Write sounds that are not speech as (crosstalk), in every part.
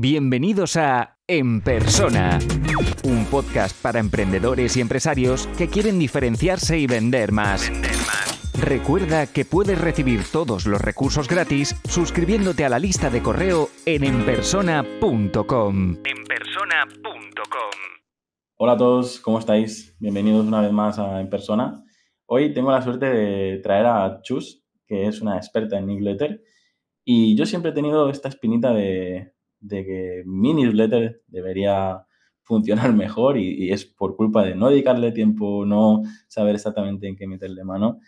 Bienvenidos a En Persona, un podcast para emprendedores y empresarios que quieren diferenciarse y vender más. Recuerda que puedes recibir todos los recursos gratis suscribiéndote a la lista de correo en enpersona.com. enpersona.com. Hola a todos, ¿cómo estáis? Bienvenidos una vez más a En Persona. Hoy tengo la suerte de traer a Chus, que es una experta en newsletter. Y yo siempre he tenido esta espinita de, de que mi newsletter debería funcionar (laughs) mejor y, es por culpa de no dedicarle tiempo, no saber exactamente en qué meterle mano.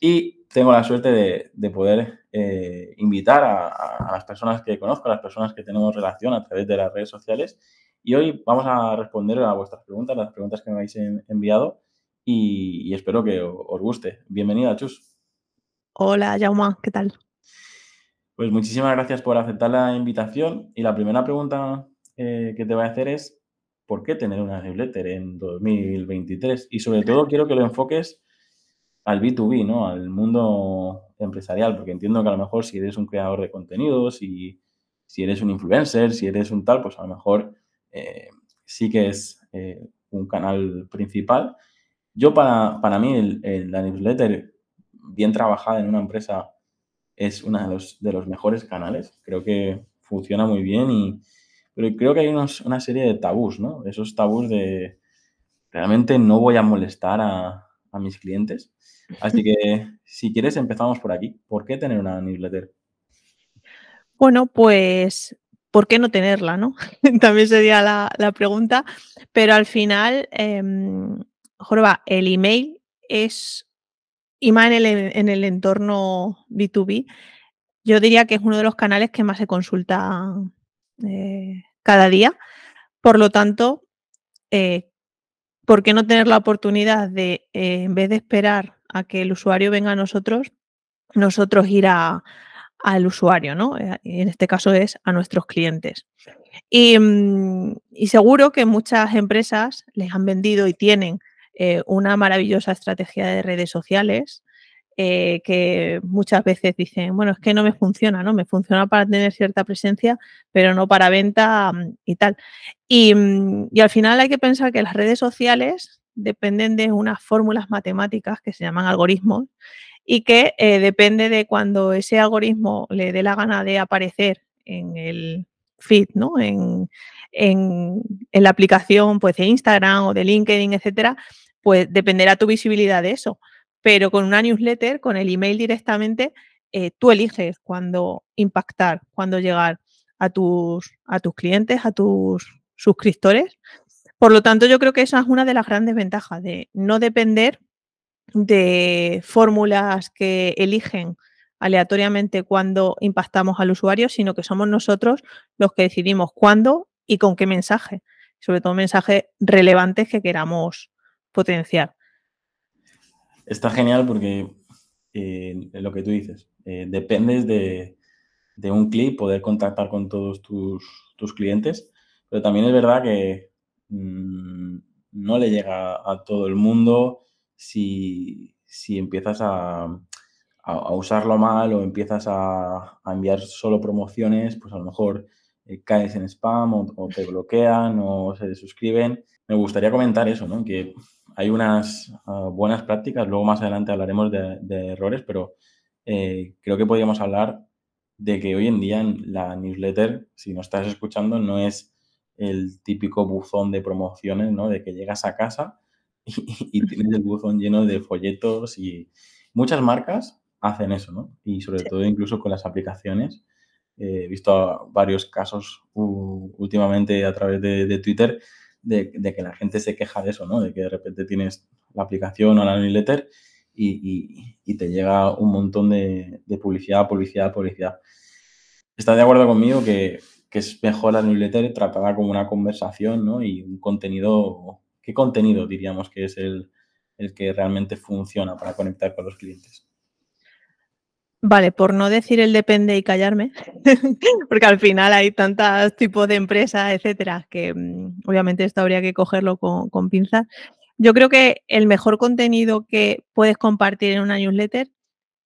Y tengo la suerte de, poder eh, invitar a, las personas que conozco, a las personas que tenemos relación a través de las redes sociales. Y hoy vamos a responder a vuestras preguntas, las preguntas que me habéis enviado y, espero que os guste. Bienvenida, Chus. Hola, Jauma, ¿qué tal? Pues muchísimas gracias por aceptar la invitación. Y la primera pregunta eh, que te voy a hacer es, ¿por qué tener una newsletter en 2023? Y sobre todo quiero que lo enfoques al B2B, ¿no? Al mundo empresarial, porque entiendo que a lo mejor si eres un creador de contenidos, y si eres un influencer, si eres un tal, pues a lo mejor eh, sí que es eh, un canal principal. Yo para, para mí la newsletter bien trabajada en una empresa es uno de los, de los mejores canales. Creo que funciona muy bien y pero creo que hay una serie de tabús, ¿no? Esos tabús de realmente no voy a molestar a, a mis clientes. Así que (laughs) si quieres empezamos por aquí. ¿Por qué tener una newsletter? Bueno, pues ¿por qué no tenerla? ¿no? (laughs) También sería la, la, pregunta. Pero al final, eh, Jorba, el email es y más en el, entorno B2B, yo diría que es uno de los canales que más se consulta eh, cada día. Por lo tanto, eh, ¿por qué no tener la oportunidad de, eh, en vez de esperar a que el usuario venga a nosotros, nosotros ir al usuario, ¿no? en este caso es a nuestros clientes. Y, mm, y, seguro que muchas empresas les han vendido y tienen eh, una maravillosa estrategia de redes sociales eh, que muchas veces dicen, bueno, es que no me funciona, ¿no? Me funciona para tener cierta presencia, pero no para venta mm, y tal. Mm, y, al final hay que pensar que las redes sociales dependen de unas fórmulas matemáticas que se llaman algoritmos y que eh, depende de cuando ese algoritmo le dé la gana de aparecer en el feed, ¿no? En, en, en, la aplicación pues, de Instagram o de LinkedIn, etcétera, pues dependerá tu visibilidad de eso. Pero con una newsletter, con el email directamente, eh, tú eliges cuándo impactar, cuándo llegar a tus, a tus clientes, a tus suscriptores. Por lo tanto, yo creo que esa es una de las grandes ventajas de no depender de fórmulas que eligen aleatoriamente cuándo impactamos al usuario, sino que somos nosotros los que decidimos cuándo y con qué mensaje, sobre todo mensajes relevantes que queramos potenciar. Está genial porque eh, lo que tú dices, eh, dependes de, un clic poder contactar con todos tus, clientes, pero también es verdad que mm, no le llega a todo el mundo si, empiezas a, usarlo mal o empiezas a, enviar solo promociones, pues a lo mejor eh, caes en spam o, o, te bloquean o se desuscriben. Me gustaría comentar eso, ¿no? Que hay unas ah, buenas prácticas, luego más adelante hablaremos de, errores, pero eh, creo que podríamos hablar de que hoy en día en la newsletter, si no estás escuchando, no es el típico buzón de promociones, ¿no? De que llegas a casa (laughs) y, tienes el buzón lleno de folletos y muchas marcas hacen eso, ¿no? Y sobre todo incluso con las aplicaciones. He visto varios casos últimamente a través de Twitter de, que la gente se queja de eso, ¿no? De que de repente tienes la aplicación o la newsletter y, te llega un montón de, publicidad, publicidad, publicidad. ¿Estás de acuerdo conmigo que, que, es mejor la newsletter tratada como una conversación, ¿no? Y un contenido, ¿qué contenido diríamos que es el, el que realmente funciona para conectar con los clientes? Vale, por no decir el depende y callarme, (laughs) porque al final hay tantos tipos de empresas, etcétera, que mm, obviamente esto habría que cogerlo con, pinzas. Yo creo que el mejor contenido que puedes compartir en una newsletter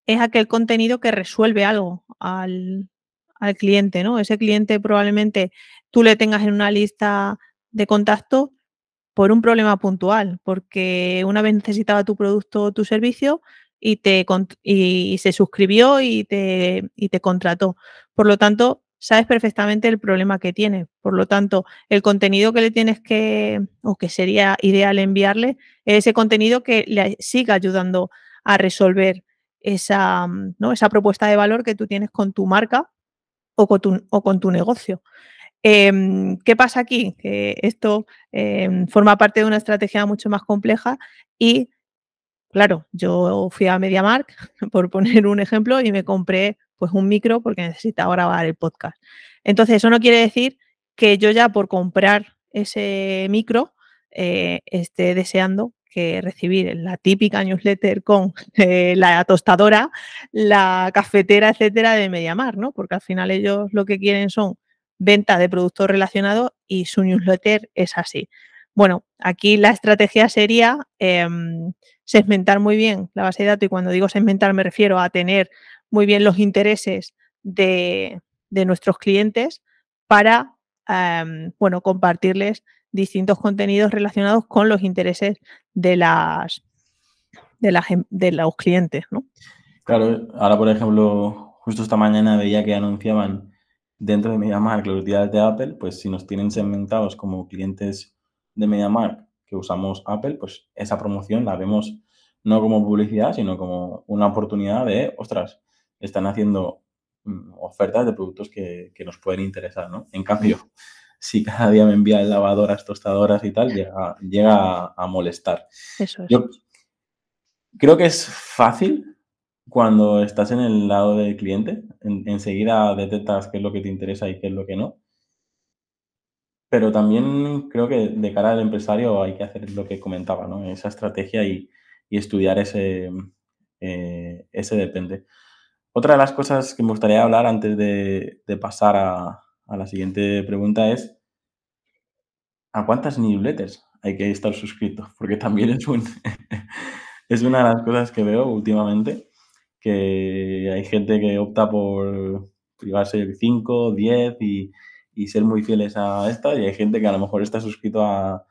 es aquel contenido que resuelve algo al, al cliente, ¿no? Ese cliente probablemente tú le tengas en una lista de contacto por un problema puntual, porque una vez necesitaba tu producto o tu servicio y, te, y se suscribió y te, y te contrató. Por lo tanto, sabes perfectamente el problema que tiene. Por lo tanto, el contenido que le tienes que, o que sería ideal enviarle, es ese contenido que le siga ayudando a resolver esa, ¿no? esa propuesta de valor que tú tienes con tu marca o con tu, o con tu negocio. Em, ¿Qué pasa aquí? Que esto em, forma parte de una estrategia mucho más compleja y, claro, yo fui a MediaMark, (laughs) por poner un ejemplo, y me compré pues un micro porque necesitaba grabar el podcast. Entonces, eso no quiere decir que yo ya por comprar ese micro eh, esté deseando que recibir la típica newsletter con (laughs) eh, la tostadora, la cafetera, etcétera, de Mediamar, ¿no? Porque al final ellos lo que quieren son venta de productos relacionados y su newsletter es así. Bueno, aquí la estrategia sería em, segmentar muy bien la base de datos y cuando digo segmentar me refiero a tener muy bien los intereses de, nuestros clientes para, em, bueno, compartirles distintos contenidos relacionados con los intereses de las de, la, de los clientes, ¿no? Claro, ahora por ejemplo, justo esta mañana veía que anunciaban dentro de MediaMark los días de Apple, pues si nos tienen segmentados como clientes de MediaMark que usamos Apple, pues esa promoción la vemos no como publicidad, sino como una oportunidad de, ostras, están haciendo mm, ofertas de productos que, nos pueden interesar, ¿no? En cambio, si cada día me envían lavadoras, tostadoras y tal, llega, llega a, molestar. Eso es. Yo creo que es fácil cuando estás en el lado del cliente, enseguida detectas qué es lo que te interesa y qué es lo que no. Pero también creo que de cara al empresario hay que hacer lo que comentaba, ¿no? Esa estrategia y, estudiar ese, eh, ese depende. Otra de las cosas que me gustaría hablar antes de, pasar a, la siguiente pregunta es, ¿a cuántas newsletters hay que estar suscrito? (laughs) Porque también es, un, (laughs) es una de las cosas que veo últimamente, que hay gente que opta por privarse 5, 10 y, ser muy fieles a esta, y hay gente que a lo mejor está suscrito a,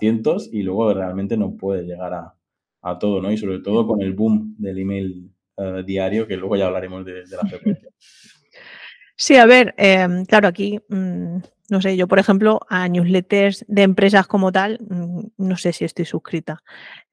cientos y luego realmente no puede llegar a, a todo, ¿no? Y sobre todo con el boom del email eh, diario, que luego ya hablaremos de, la frecuencia. (laughs) Sí, a ver, em, claro, aquí, mm, no sé, yo por ejemplo, a newsletters de empresas como tal, mm, no sé si estoy suscrita.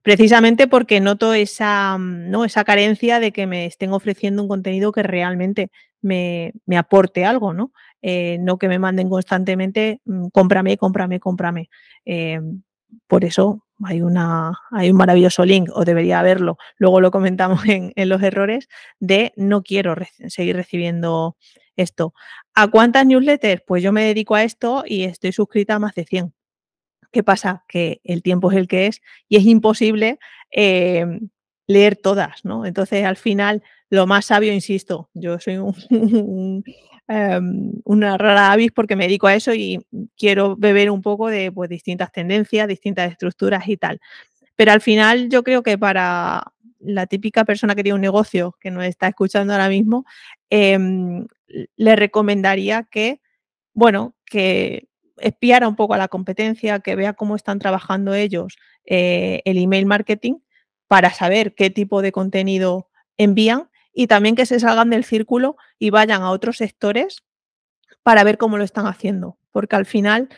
Precisamente porque noto esa, mm, ¿no? esa carencia de que me estén ofreciendo un contenido que realmente me, aporte algo, ¿no? Eh, no que me manden constantemente, cómprame, cómprame, cómprame. Em, por eso hay, una, hay un maravilloso link, o debería haberlo, luego lo comentamos (laughs) en, los errores, de no quiero seguir recibiendo esto. ¿A cuántas newsletters? Pues yo me dedico a esto y estoy suscrita a más de 100. ¿Qué pasa? Que el tiempo es el que es y es imposible em, leer todas, ¿no? Entonces, al final, lo más sabio, insisto, yo soy (laughs) Em, una rara avis porque me dedico a eso y quiero beber un poco de pues, distintas tendencias, distintas estructuras y tal. Pero al final yo creo que para la típica persona que tiene un negocio que nos está escuchando ahora mismo, em, le recomendaría que, bueno, que espiara un poco a la competencia, que vea cómo están trabajando ellos eh, el email marketing para saber qué tipo de contenido envían y también que se salgan del círculo y vayan a otros sectores para ver cómo lo están haciendo. Porque al final,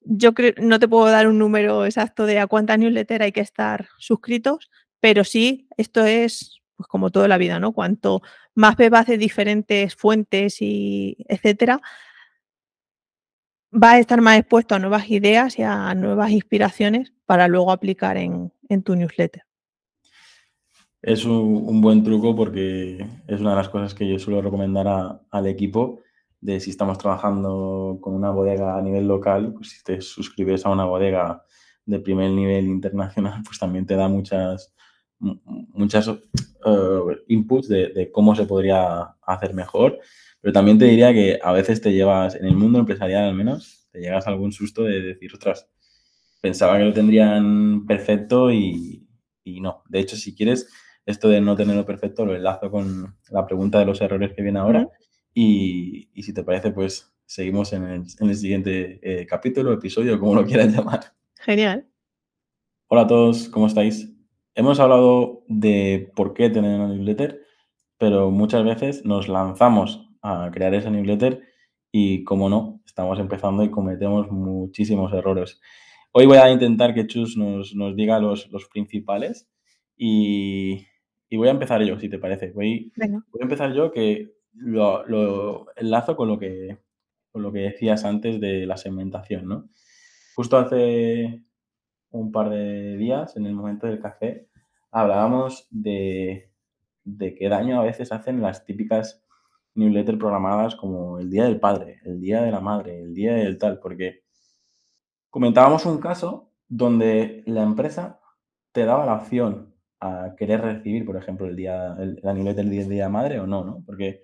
yo creo, no te puedo dar un número exacto de a cuántas newsletters hay que estar suscritos, pero sí, esto es pues como toda la vida, ¿no? Cuanto más bebas de diferentes fuentes y etcétera, vas a estar más expuesto a nuevas ideas y a nuevas inspiraciones para luego aplicar en tu newsletter es un, buen truco porque es una de las cosas que yo suelo recomendar al equipo de si estamos trabajando con una bodega a nivel local, pues si te suscribes a una bodega de primer nivel internacional, pues también te da muchas, muchas uh, inputs de, de, cómo se podría hacer mejor. Pero también te diría que a veces te llevas, en el mundo empresarial al menos, te llegas a algún susto de decir, ostras, pensaba que lo tendrían perfecto y, y no. De hecho, si quieres, esto de no tenerlo perfecto lo enlazo con la pregunta de los errores que viene ahora. Y, si te parece, pues seguimos en el, siguiente eh, capítulo, episodio, como lo quieras llamar. Genial. Hola a todos, ¿cómo estáis? Hemos hablado de por qué tener una newsletter, pero muchas veces nos lanzamos a crear esa newsletter y, como no, estamos empezando y cometemos muchísimos errores. Hoy voy a intentar que Chus nos, diga los, principales y, voy a empezar yo, si te parece. Voy, voy a empezar yo que lo, enlazo con lo, que, con lo que decías antes de la segmentación, ¿no? Justo hace un par de días, en el momento del café, hablábamos de, de qué daño a veces hacen las típicas newsletters programadas como el Día del Padre, el Día de la Madre, el Día del tal, porque comentábamos un caso donde la empresa te daba la opción a querer recibir, por ejemplo, el día, la newsletter del Día de la Madre o no, ¿no? Porque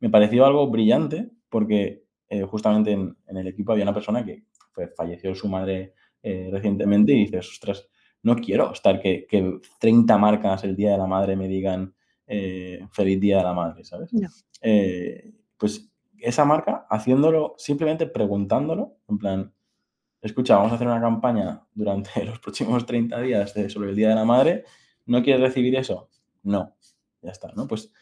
me pareció algo brillante porque eh, justamente en, el equipo había una persona que pues, falleció su madre eh, recientemente y dices, ostras, no quiero estar que, que, 30 marcas el Día de la Madre me digan eh, feliz Día de la Madre, ¿sabes? pues esa marca haciéndolo, simplemente preguntándolo, en plan, escucha, vamos a hacer una campaña durante (laughs) los próximos 30 días sobre el Día de la Madre, ¿no quieres recibir eso? No, ya está, ¿no? Pues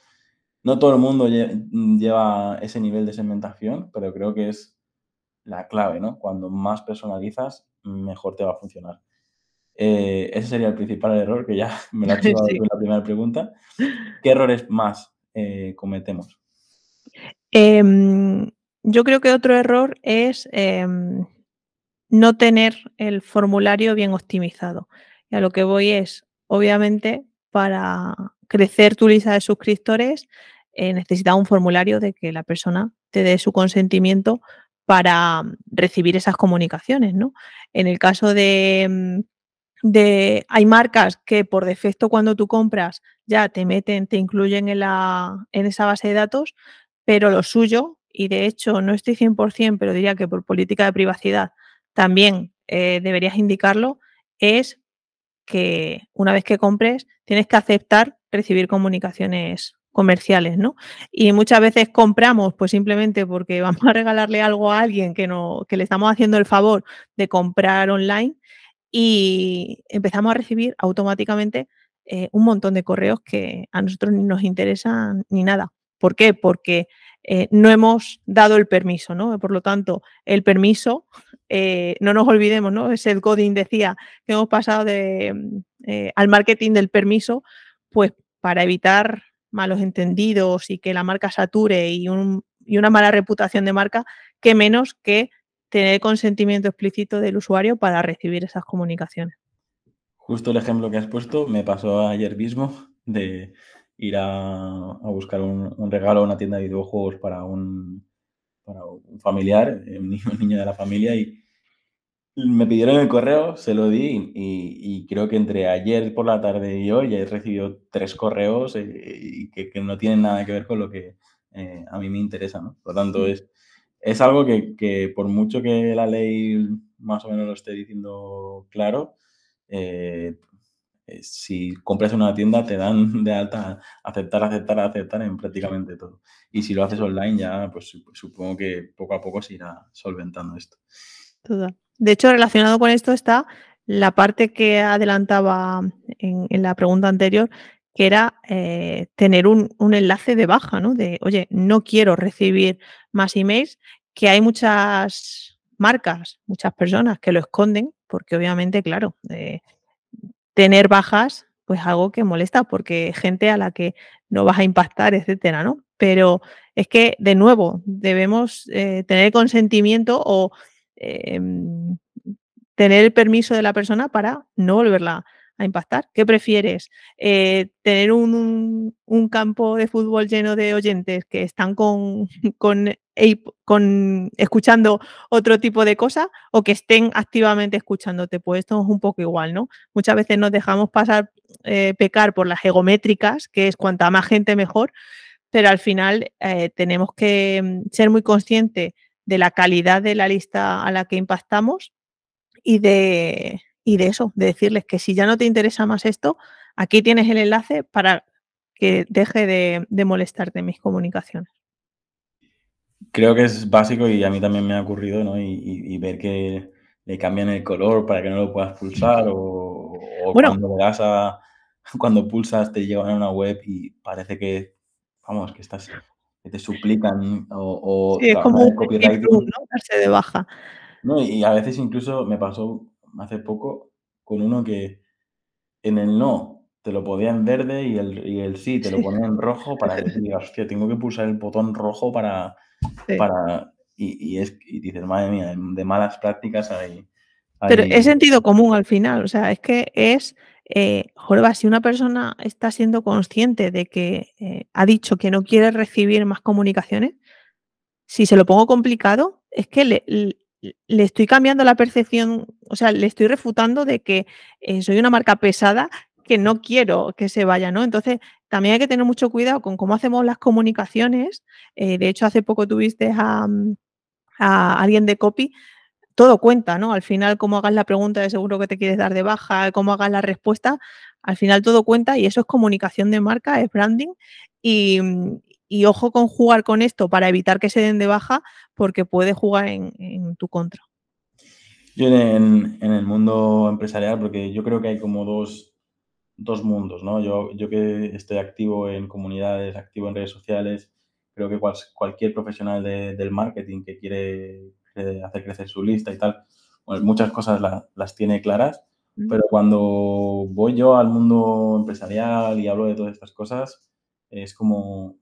no todo el mundo lleva ese nivel de segmentación, pero creo que es la clave, ¿no? Cuando más personalizas, mejor te va a funcionar. Eh, ese sería el principal error, que ya (laughs) me lo ha (laughs) hecho en la primera pregunta. ¿Qué errores más eh, cometemos? Em, yo creo que otro error es em, no tener el formulario bien optimizado. Y a lo que voy es, obviamente, para crecer tu lista de suscriptores, eh, necesita un formulario de que la persona te dé su consentimiento para mm, recibir esas comunicaciones, ¿no? En el caso de, mm, de, hay marcas que por defecto cuando tú compras ya te meten, te incluyen en, la, en esa base de datos, pero lo suyo, y de hecho no estoy 100%, pero diría que por política de privacidad también eh, deberías indicarlo, es que una vez que compres tienes que aceptar recibir comunicaciones comerciales, ¿no? Y muchas veces compramos pues simplemente porque (laughs) vamos a regalarle algo a alguien que, no, que le estamos haciendo el favor de comprar online y empezamos a recibir automáticamente eh, un montón de correos que a nosotros ni nos interesan ni nada. ¿Por qué? Porque eh, no hemos dado el permiso, ¿no? Por lo tanto, el permiso, eh, no nos olvidemos, ¿no? el Godin decía que hemos pasado de, al marketing del permiso, pues para evitar malos entendidos y que la marca sature y, una mala reputación de marca, que menos que tener consentimiento explícito del usuario para recibir esas comunicaciones. Justo el ejemplo que has puesto me pasó ayer mismo de ir a, buscar un, regalo a una tienda de videojuegos para un, un familiar, un niño de la familia, y, me pidieron el correo, se lo di y, creo que entre ayer por la tarde y hoy he recibido tres correos eh, y que, no tienen nada que ver con lo que eh, a mí me interesa, ¿no? Por lo tanto, es, es algo que, por mucho que la ley más o menos lo esté diciendo claro, eh, si compras en una tienda te dan (laughs) de alta aceptar, aceptar, aceptar en prácticamente todo. Y si lo haces online ya, pues supongo que poco a poco se irá solventando esto. Total. De hecho, relacionado con esto está la parte que adelantaba en, la pregunta anterior, que era eh, tener un, enlace de baja, ¿no? De, oye, no quiero recibir más emails, que hay muchas marcas, muchas personas que lo esconden, porque obviamente, claro, eh, tener bajas, pues algo que molesta, porque gente a la que no vas a impactar, etcétera, ¿no? Pero es que, de nuevo, debemos eh, tener consentimiento o Em, tener el permiso de la persona para no volverla a impactar. ¿Qué prefieres? Eh, ¿Tener un, campo de fútbol lleno de oyentes que están con, (laughs) con, escuchando otro tipo de cosas o que estén activamente escuchándote? Pues esto es un poco igual, ¿no? Muchas veces nos dejamos pasar, eh, pecar por las egométricas, que es cuanta más gente mejor, pero al final eh, tenemos que mm, ser muy conscientes de la calidad de la lista a la que impactamos y de, y de eso, de decirles que si ya no te interesa más esto, aquí tienes el enlace para que deje de, molestarte en mis comunicaciones. creo que es básico y a mí también me ha ocurrido, ¿no? Y, ver que le cambian el color para que no lo puedas pulsar o, cuando le das a, cuando pulsas te llevan a una web y parece que, vamos, que estás, que te suplican o, sí, es como un copyright. ¿no? Darse de baja. No, y a veces incluso me pasó hace poco con uno que en el no te lo ponía en verde y el, y el sí te lo ponía en rojo para que (laughs) digas, hostia, tengo que pulsar el botón rojo para... para y, es, y dices, madre mía, de malas prácticas hay... Pero es sentido común al final, o sea, es que es, eh, Jorba, si una persona está siendo consciente de que eh, ha dicho que no quiere recibir más comunicaciones, si se lo pongo complicado, es que le, le estoy cambiando la percepción, o sea, le estoy refutando de que eh, soy una marca pesada que no quiero que se vaya, ¿no? Entonces, también hay que tener mucho cuidado con cómo hacemos las comunicaciones. Eh, de hecho, hace poco tuviste a, alguien de copy. Todo cuenta, ¿no? Al final, cómo hagas la pregunta de seguro que te quieres dar de baja, cómo hagas la respuesta, al final todo cuenta y eso es comunicación de marca, es branding. Y, ojo con jugar con esto para evitar que se den de baja, porque puede jugar en, tu contra. Yo en, el mundo empresarial, porque yo creo que hay como dos, dos mundos, ¿no? Yo, yo que estoy activo en comunidades, activo en redes sociales, creo que cualquier profesional del marketing que quiere hacer crecer su lista y tal, muchas cosas las tiene claras, pero cuando voy yo al mundo empresarial y hablo de todas estas cosas, es como,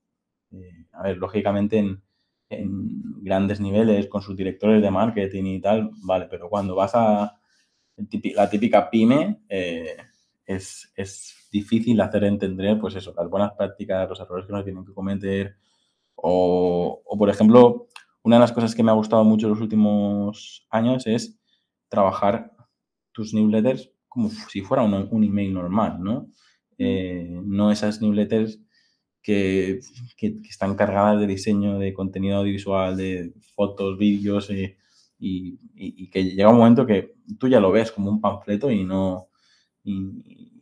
eh, a ver, lógicamente en, grandes niveles con sus directores de marketing y tal, vale, pero cuando vas a la típica pyme, eh, es, difícil hacer entender, pues eso, las buenas prácticas, los errores que no tienen que cometer. O, por ejemplo, una de las cosas que me ha gustado mucho en los últimos años es trabajar tus newsletters como si fuera un, email normal, ¿no? Eh, no esas newsletters que, están cargadas de diseño, de contenido audiovisual, de fotos, vídeos, eh, y, y, que llega un momento que tú ya lo ves como un panfleto y no, y,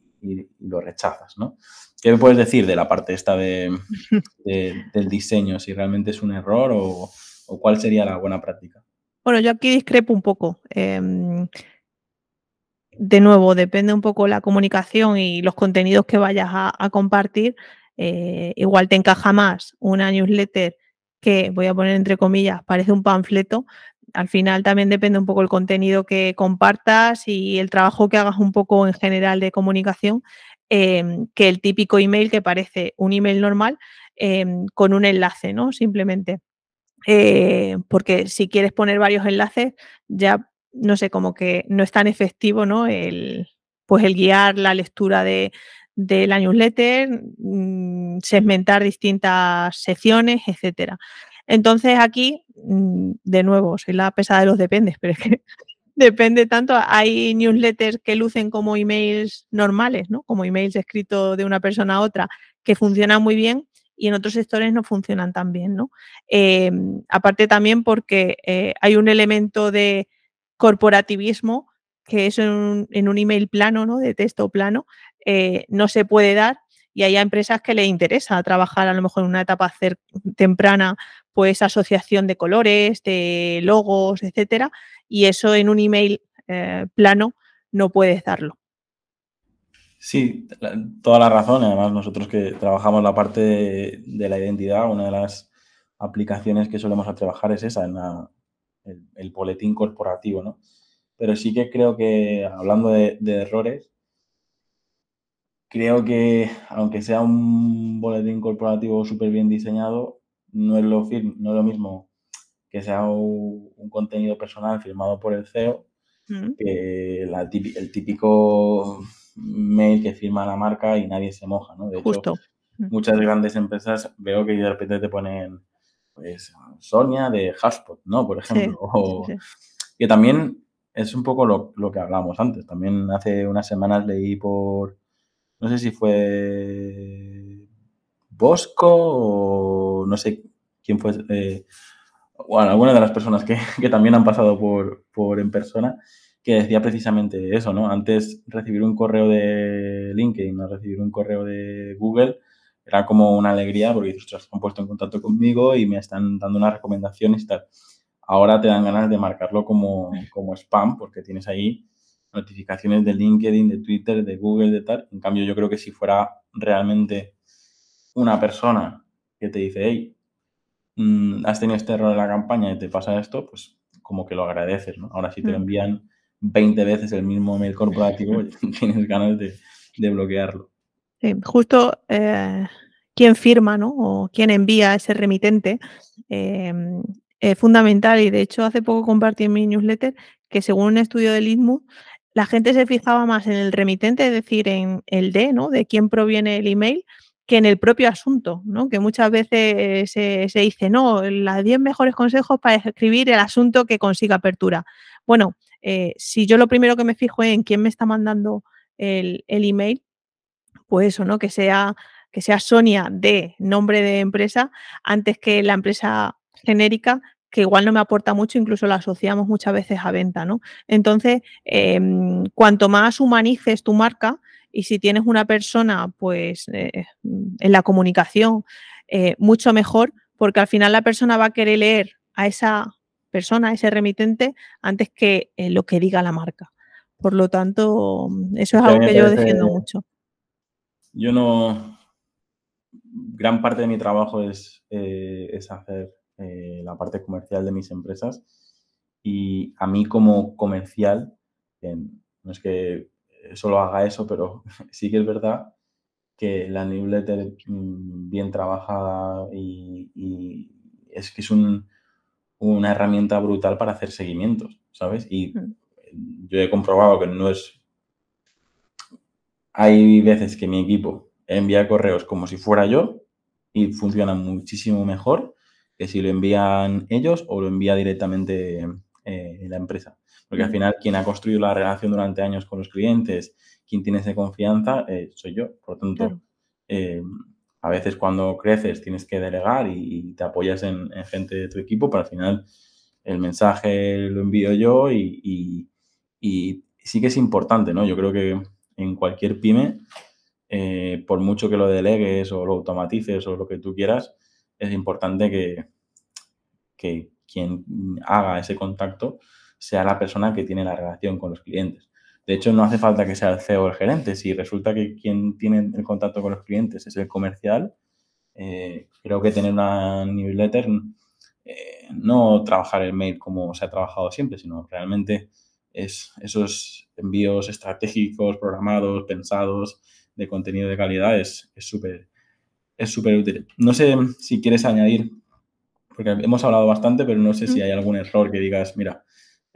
lo rechazas, ¿no? ¿Qué me puedes decir de la parte esta de, (laughs) del diseño? Si realmente es un error o, cuál sería la buena práctica. Bueno, yo aquí discrepo un poco. Em, de nuevo, depende un poco la comunicación y los contenidos que vayas a, compartir. Eh, igual te encaja más una newsletter que, voy a poner entre comillas, parece un panfleto, al final también depende un poco el contenido que compartas y el trabajo que hagas un poco en general de comunicación, em, que el típico email que parece un email normal em, con un enlace, ¿no? Simplemente. Eh, porque si quieres poner varios enlaces, ya no sé, como que no es tan efectivo, ¿no? El, pues el guiar la lectura de, de la newsletter, mm, segmentar distintas secciones, etcétera. Entonces aquí, mm, de nuevo, soy la pesada de los dependes, pero es que (laughs) depende tanto. Hay newsletters que lucen como emails normales, ¿no? Como emails escritos de una persona a otra, que funcionan muy bien y en otros sectores no funcionan tan bien, ¿no? Em, aparte también porque eh, hay un elemento de corporativismo que eso en un, en un email plano, ¿no? De texto plano, eh, no se puede dar y hay empresas que les interesa trabajar a lo mejor en una etapa temprana, pues asociación de colores, de logos, etcétera, y eso en un email eh, plano no puedes darlo. Sí, toda la razón. Además, nosotros que trabajamos la parte de, la identidad, una de las aplicaciones que solemos trabajar es esa, en el, boletín corporativo, ¿no? Pero sí que creo que, hablando de errores, creo que aunque sea un boletín corporativo súper bien diseñado, no es, lo no es lo mismo que sea un, contenido personal firmado por el CEO mm. que el típico mail que firma la marca y nadie se moja, ¿no? De hecho, mm. muchas grandes empresas veo que de repente te ponen pues Sonia de Haspot, ¿no? Por ejemplo. Que también es un poco lo, lo que hablamos antes. También hace unas semanas leí por no sé si fue Bosco o no sé quién fue, eh, bueno, alguna de las personas que, también han pasado por, por, en persona, que decía precisamente eso, ¿no? Antes recibir un correo de LinkedIn o recibir un correo de Google era como una alegría porque dices, se han puesto en contacto conmigo y me están dando unas recomendaciones y tal. Ahora te dan ganas de marcarlo como, como spam porque tienes ahí notificaciones de LinkedIn, de Twitter, de Google, de tal. En cambio, yo creo que si fuera realmente una persona que te dice, hey, mm, has tenido este error en la campaña y te pasa esto, pues como que lo agradeces, ¿no? Ahora si te lo mm. envían 20 veces el mismo mail corporativo, (laughs) (laughs) tienes ganas de, de bloquearlo. Sí, justo eh, quien firma, ¿no? O quien envía ese remitente em, es fundamental. Y de hecho, hace poco compartí en mi newsletter que según un estudio del ISMU, la gente se fijaba más en el remitente, es decir, en el D, ¿no? De quién proviene el email, que en el propio asunto, ¿no? Que muchas veces se, se dice, no, las 10 mejores consejos para escribir el asunto que consiga apertura. Bueno, eh, si yo lo primero que me fijo es en quién me está mandando el, el email, pues eso, ¿no? Que sea, que sea Sonia de nombre de empresa antes que la empresa genérica que igual no me aporta mucho, incluso la asociamos muchas veces a venta, ¿no? Entonces, em, cuanto más humanices tu marca y si tienes una persona, pues, eh, en la comunicación, eh, mucho mejor, porque al final la persona va a querer leer a esa persona, ese remitente, antes que eh, lo que diga la marca. Por lo tanto, eso es algo que yo defiendo mucho. Yo no. Gran parte de mi trabajo es, eh, es hacer eh, la parte comercial de mis empresas. Y a mí, como comercial, no es que solo haga eso, pero (laughs) sí que es verdad que la newsletter mm, bien trabajada y, es que es una herramienta brutal para hacer seguimientos, ¿sabes? Y mm. yo he comprobado que no es hay veces que mi equipo envía correos como si fuera yo y funciona muchísimo mejor que si lo envían ellos o lo envía directamente eh, la empresa. Porque al final quien ha construido la relación durante años con los clientes, quien tiene esa confianza, eh, soy yo. Por lo tanto, eh, a veces cuando creces tienes que delegar y, te apoyas en, gente de tu equipo, pero al final el mensaje lo envío yo y, sí que es importante, ¿no? Yo creo que en cualquier pyme, eh, por mucho que lo delegues o lo automatices o lo que tú quieras, es importante que quien haga ese contacto sea la persona que tiene la relación con los clientes. De hecho, no hace falta que sea el CEO o el gerente. Si resulta que quien tiene el contacto con los clientes es el comercial, eh, creo que tener una newsletter, eh, no trabajar el mail como se ha trabajado siempre, sino realmente es esos envíos estratégicos, programados, pensados, de contenido de calidad, es súper es súper útil. No sé si quieres añadir, porque hemos hablado bastante, pero no sé si hay algún error que digas, mira,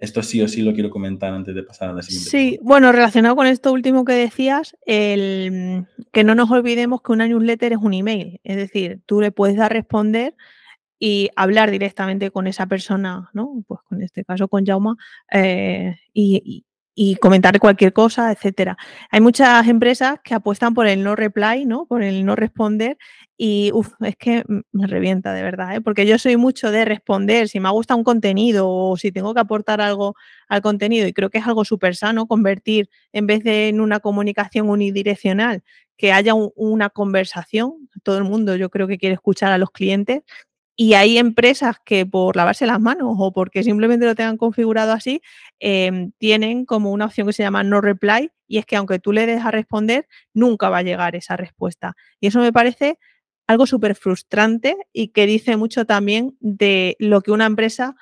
esto sí o sí lo quiero comentar antes de pasar a la siguiente. Sí, bueno, relacionado con esto último que decías, el, que no nos olvidemos que una newsletter es un email, es decir, tú le puedes dar responder y hablar directamente con esa persona, ¿no? Pues con este caso con Jauma, eh, y, comentar cualquier cosa, etcétera. Hay muchas empresas que apuestan por el no reply, ¿no? Por el no responder y es que me revienta de verdad, ¿eh? porque yo soy mucho de responder si me gusta un contenido o si tengo que aportar algo al contenido y creo que es algo súper sano convertir en vez de en una comunicación unidireccional que haya una conversación. Todo el mundo yo creo que quiere escuchar a los clientes y hay empresas que por lavarse las manos o porque simplemente lo tengan configurado así, em, tienen como una opción que se llama no reply y es que aunque tú le des a responder, nunca va a llegar esa respuesta. Y eso me parece algo súper frustrante y que dice mucho también de lo que una empresa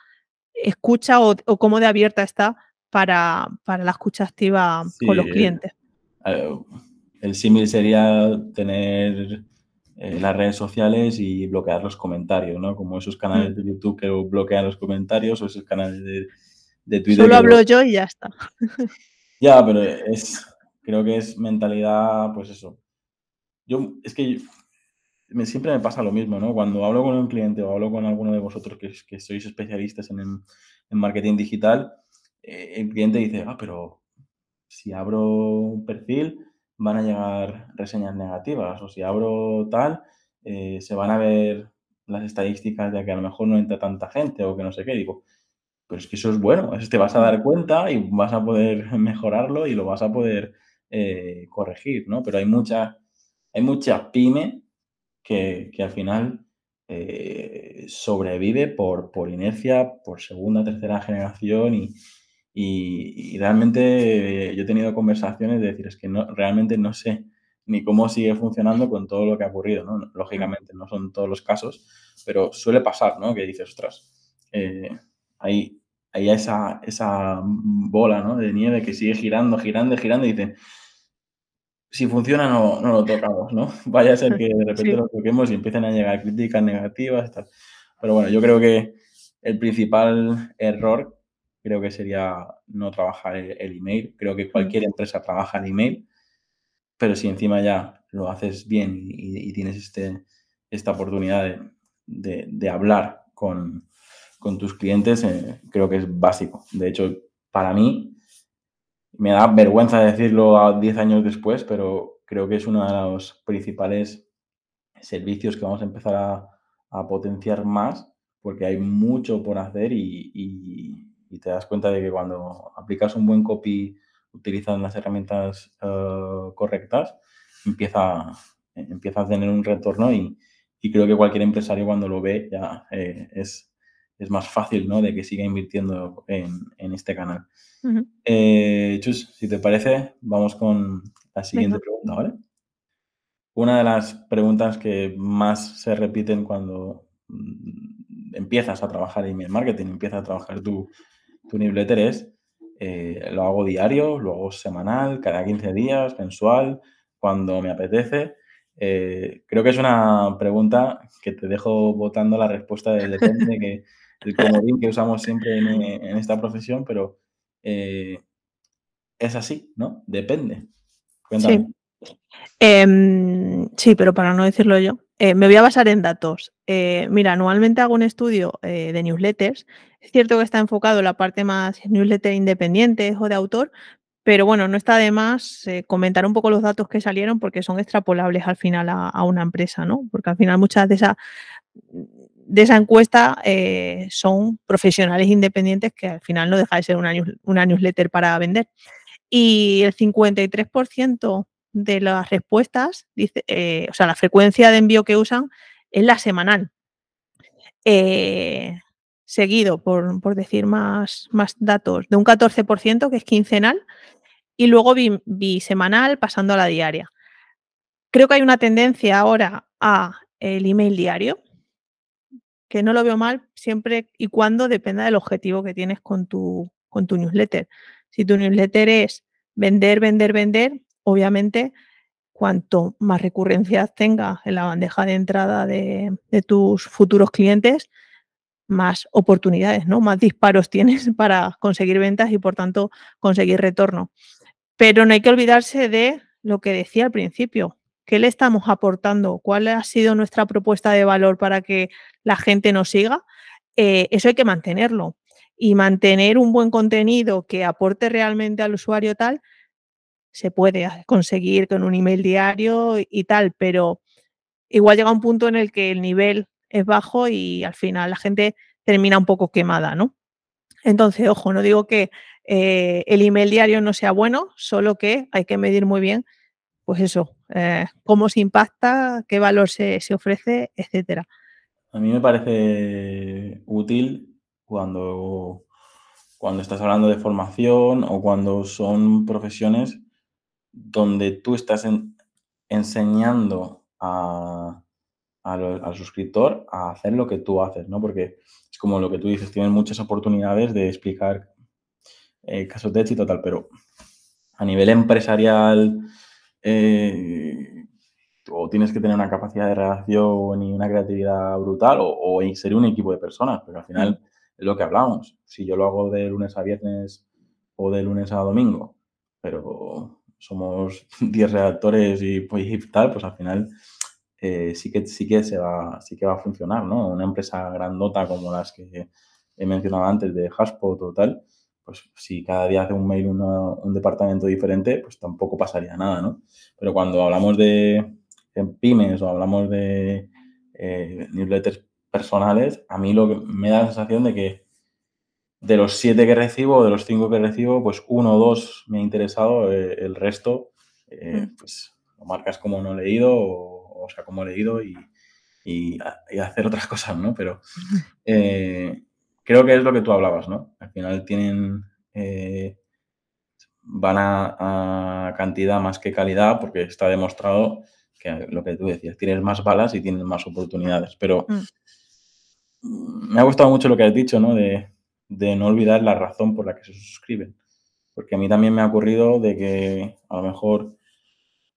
escucha o, cómo de abierta está para, la escucha activa con los clientes. Eh, el símil sería tener eh, las redes sociales y bloquear los comentarios, ¿no? Como esos canales mm. de YouTube que bloquean los comentarios o esos canales de, de Twitter. Solo hablo yo y ya está. (laughs) ya, pero es, creo que es mentalidad, pues eso. Yo, es que me, siempre me pasa lo mismo, ¿no? Cuando hablo con un cliente o hablo con alguno de vosotros que, que sois especialistas en, en marketing digital, eh, el cliente dice, ah, pero si abro un perfil, van a llegar reseñas negativas o si abro tal, eh, se van a ver las estadísticas de que a lo mejor no entra tanta gente o que no sé qué. Digo, pero es que eso es bueno, te vas a dar cuenta y vas a poder (laughs) mejorarlo y lo vas a poder eh, corregir, ¿no? Pero hay mucha, hay mucha pyme que, al final eh, sobrevive por, por inercia, por segunda, tercera generación y, y, realmente yo he tenido conversaciones de decir, es que no, realmente no sé ni cómo sigue funcionando con todo lo que ha ocurrido, ¿no? Lógicamente, no son todos los casos, pero suele pasar, ¿no? Que dices, ostras, eh, hay, esa, esa bola, ¿no? De nieve que sigue girando, girando, girando y dice, si funciona no, no lo tocamos, ¿no? (laughs) Vaya a ser que de repente lo toquemos y empiecen a llegar críticas negativas. Pero bueno, yo creo que el principal error creo que sería no trabajar el, email. Creo que cualquier empresa trabaja el email, pero si encima ya lo haces bien y, tienes este, esta oportunidad de, hablar con, tus clientes, eh, creo que es básico. De hecho, para mí, me da vergüenza decirlo a 10 años después, pero creo que es uno de los principales servicios que vamos a empezar a, potenciar más porque hay mucho por hacer y, y te das cuenta de que cuando aplicas un buen copy utilizando las herramientas eh, correctas, empieza, empieza a tener un retorno y, creo que cualquier empresario cuando lo ve ya eh, es, es, más fácil ¿no? de que siga invirtiendo en, este canal. Eh, Chus, si te parece, vamos con la siguiente pregunta, ¿vale? Una de las preguntas que más se repiten cuando mm, empiezas a trabajar en email marketing, empiezas a trabajar tu, tu newsletter es, eh, lo hago diario, lo hago semanal, cada 15 días, mensual, cuando me apetece. Eh, creo que es una pregunta que te dejo votando la respuesta del depende, que el comodín que usamos siempre en, esta profesión, pero eh, es así, ¿no? Depende. Sí. Em, sí, pero para no decirlo yo, me voy a basar en datos. mira, anualmente hago un estudio de newsletters es cierto que está enfocado en la parte más newsletter independiente o de autor, pero bueno, no está de más eh, comentar un poco los datos que salieron porque son extrapolables al final a, una empresa, ¿no? Porque al final muchas de esa, de esa encuesta eh, son profesionales independientes que al final no deja de ser una, newsletter para vender. Y el 53% de las respuestas, eh, o sea, la frecuencia de envío que usan es la semanal. Eh, seguido, por, decir más, más, datos, de un 14%, que es quincenal, y luego bisemanal, pasando a la diaria. Creo que hay una tendencia ahora a el email diario, que no lo veo mal siempre y cuando dependa del objetivo que tienes con tu, con tu newsletter. Si tu newsletter es vender, vender, vender, obviamente cuanto más recurrencias tenga en la bandeja de entrada de tus futuros clientes, más oportunidades, ¿no? Más disparos (laughs) tienes para conseguir ventas y por tanto conseguir retorno. Pero no hay que olvidarse de lo que decía al principio. ¿Qué le estamos aportando? ¿Cuál ha sido nuestra propuesta de valor para que la gente nos siga? Eh, eso hay que mantenerlo. Y mantener un buen contenido que aporte realmente al usuario tal, se puede conseguir con un email diario y tal, pero igual llega un punto en el que el nivel es bajo y al final la gente termina un poco quemada, ¿no? Entonces, ojo, no digo que eh, el email diario no sea bueno, solo que hay que medir muy bien, pues eso, eh, cómo se impacta, qué valor se, ofrece, etcétera. A mí me parece útil cuando, cuando estás hablando de formación o cuando son profesiones donde tú estás enseñando a, al, suscriptor a hacer lo que tú haces, ¿no? Porque es como lo que tú dices, tienes muchas oportunidades de explicar eh, casos de éxito tal, pero a nivel empresarial eh, o tienes que tener una capacidad de reacción y una creatividad brutal o, ser un equipo de personas, pero al final es lo que hablamos. Si yo lo hago de lunes a viernes o de lunes a domingo, pero somos (laughs) 10 redactores y, pues, y tal, pues al final eh, sí, que, sí, que se va, sí que va a funcionar, ¿no? Una empresa grandota como las que he mencionado antes de Haspot o tal, pues si cada día hace un mail un departamento diferente, pues tampoco pasaría nada, ¿no? Pero cuando hablamos de pymes o hablamos de eh, newsletters personales, a mí lo que me da la sensación de que de los siete que recibo, de los cinco que recibo, pues uno o dos me ha interesado, eh, el resto, mm. pues lo marcas como no leído o o sea, como leído y, y, hacer otras (laughs) cosas, ¿no? Pero (laughs) eh, creo que es lo que tú hablabas, ¿no? Al final tienen, eh, van a, cantidad más que calidad porque está demostrado que lo que tú decías, tienes más balas y tienes más oportunidades. Pero mm. me ha gustado mucho lo que has dicho, ¿no? De, de no olvidar la razón por la que se suscriben. Porque a mí también me ha ocurrido de que a lo mejor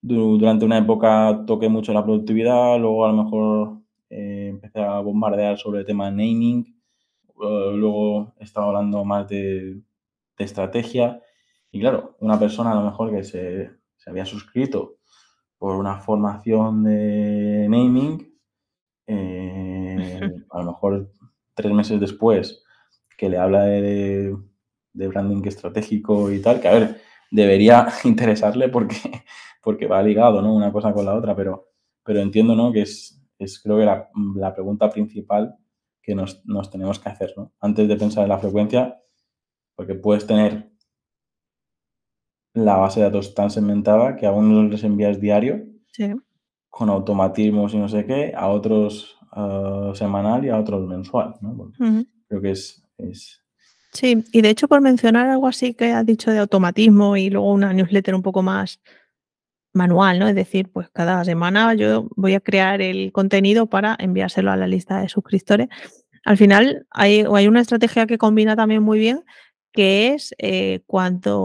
durante una época toqué mucho la productividad, luego a lo mejor eh, empecé a bombardear sobre el tema naming, eh, luego he estado hablando más de, estrategia y claro, una persona a lo mejor que se, había suscrito por una formación de naming, eh, (laughs) a lo mejor tres meses después que le habla de, de branding estratégico y tal, que a ver, debería (laughs) interesarle porque, porque va ligado, ¿no? Una cosa con la otra, pero, pero entiendo, ¿no? Que es, es creo que la, la pregunta principal que nos, nos, tenemos que hacer, ¿no? Antes de pensar en la frecuencia, porque puedes tener la base de datos tan segmentada que a unos les envías diario, con automatismos y no sé qué, a otros uh, semanal y a otros mensual, ¿no? Creo que es, es, Sí, y de hecho por mencionar algo así que has dicho de automatismo y luego una newsletter un poco más manual, ¿no? Es decir, pues cada semana yo voy a crear el contenido para enviárselo a la lista de suscriptores. Al final hay, hay una estrategia que combina también muy bien, que es eh, cuando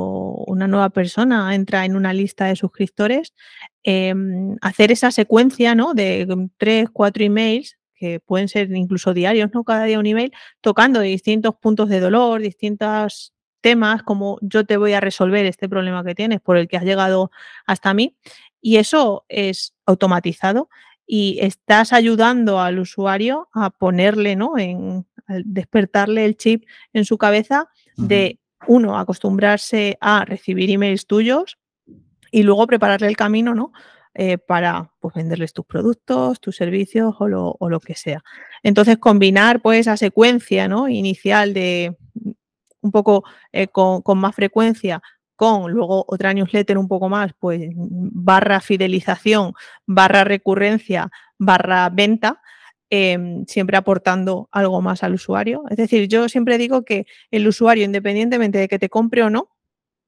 una nueva persona entra en una lista de suscriptores, em, hacer esa secuencia ¿no? de tres, cuatro emails que pueden ser incluso diarios, ¿no? Cada día un email, tocando distintos puntos de dolor, distintos temas, como yo te voy a resolver este problema que tienes por el que has llegado hasta mí. Y eso es automatizado y estás ayudando al usuario a ponerle, ¿no? En despertarle el chip en su cabeza de, uno, acostumbrarse a recibir emails tuyos y luego prepararle el camino, ¿no? Eh, para pues, venderles tus productos, tus servicios o lo, que sea. Entonces, combinar pues esa secuencia ¿no? inicial de un poco eh, con, más frecuencia con luego otra newsletter un poco más, pues barra fidelización, barra recurrencia, barra venta, em, siempre aportando algo más al usuario. Es decir, yo siempre digo que el usuario, independientemente de que te compre o no,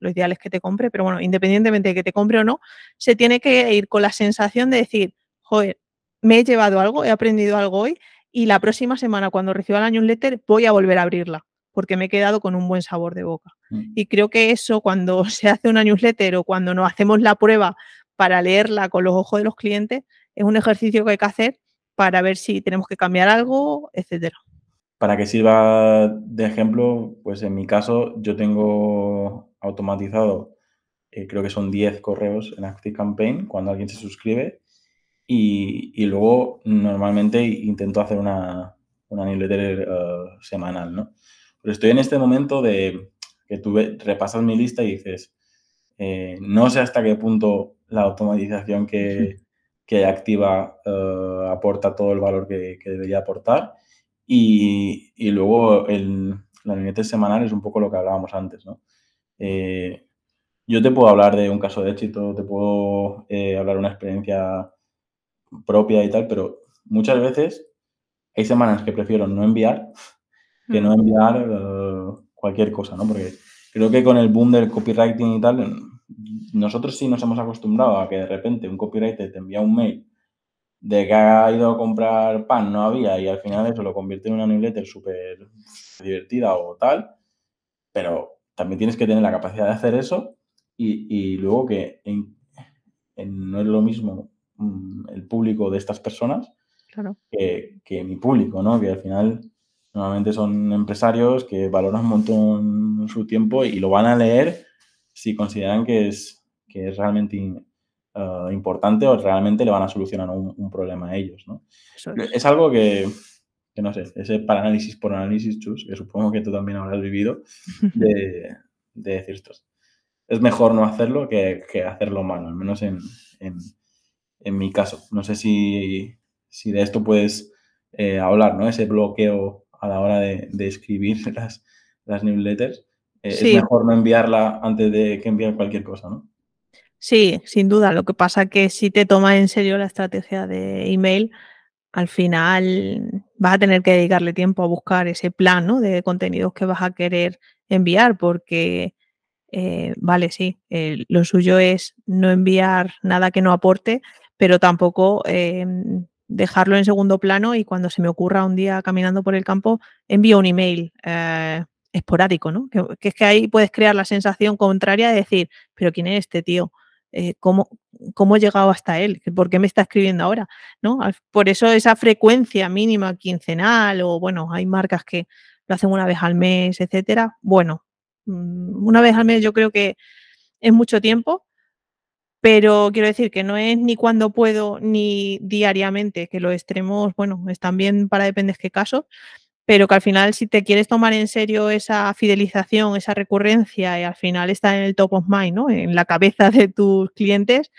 lo ideal es que te compre, pero bueno, independientemente de que te compre o no, se tiene que ir con la sensación de decir, joder, me he llevado algo, he aprendido algo hoy y la próxima semana cuando reciba la newsletter voy a volver a abrirla porque me he quedado con un buen sabor de boca. Mm. Y creo que eso cuando (laughs) se hace una newsletter o cuando nos hacemos la prueba para leerla con los ojos de los clientes, es un ejercicio que hay que hacer para ver si tenemos que cambiar algo, etcétera. Para que sirva de ejemplo, pues en mi caso yo tengo automatizado, eh, creo que son 10 correos en ActiveCampaign cuando alguien se suscribe y, luego normalmente intento hacer una, una newsletter eh, semanal, ¿no? Pero estoy en este momento de que tú repasas mi lista y dices, eh, no sé hasta qué punto la automatización que, que activa aporta todo el valor que, debería aportar y, y luego el, la newsletter semanal es un poco lo que hablábamos antes, ¿no? Eh, yo te puedo hablar de un caso de éxito, te puedo eh, hablar de una experiencia propia y tal, pero muchas veces hay semanas que prefiero no enviar que no mm. enviar eh, cualquier cosa, ¿no? Porque creo que con el boom del copywriting y tal, nosotros sí nos hemos acostumbrado a que de repente un copywriter te envía un mail de que ha ido a comprar pan, no había, y al final eso lo convierte en una newsletter súper divertida o tal, pero también tienes que tener la capacidad de hacer eso y, luego que no es lo mismo mm, el público de estas personas que, mi público, ¿no? Que al final normalmente son empresarios que valoran un montón su tiempo y lo van a leer si consideran que es, que es realmente ah, importante o realmente le van a solucionar un, problema a ellos, ¿no? es. algo que, que no sé, ese para análisis por análisis, Chus, que supongo que tú también habrás vivido, (laughs) de, decir esto. Es mejor no hacerlo que, hacerlo mal, al menos en, mi caso. No sé si, de esto puedes eh, hablar, ¿no? Ese bloqueo a la hora de, escribir (laughs) las, las newsletters. Eh, es mejor no enviarla antes de que enviar cualquier cosa, ¿no? Sí, sin duda. Lo que pasa que si te tomas en serio la estrategia de email, al final vas a tener que dedicarle tiempo a buscar ese plan ¿no? de contenidos que vas a querer enviar, porque, eh, vale, sí, eh, lo suyo es no enviar nada que no aporte, pero tampoco em, dejarlo en segundo plano y cuando se me ocurra un día caminando por el campo, envío un email eh, esporádico, ¿no? Que, es que ahí puedes crear la sensación contraria de decir, pero ¿quién es este tío? Eh, ¿cómo, ¿cómo, he llegado hasta él? ¿Por qué me está escribiendo ahora? ¿No? Por eso esa frecuencia mínima quincenal o bueno, hay marcas que lo hacen una vez al mes, etcétera. Bueno, mm, una vez al mes yo creo que es mucho tiempo, pero quiero decir que no es ni cuando puedo ni diariamente, que los extremos, bueno, están bien para depender qué caso, pero que al final si te quieres tomar en serio esa fidelización, esa recurrencia y al final está en el top of mind, ¿no? en la cabeza de tus clientes,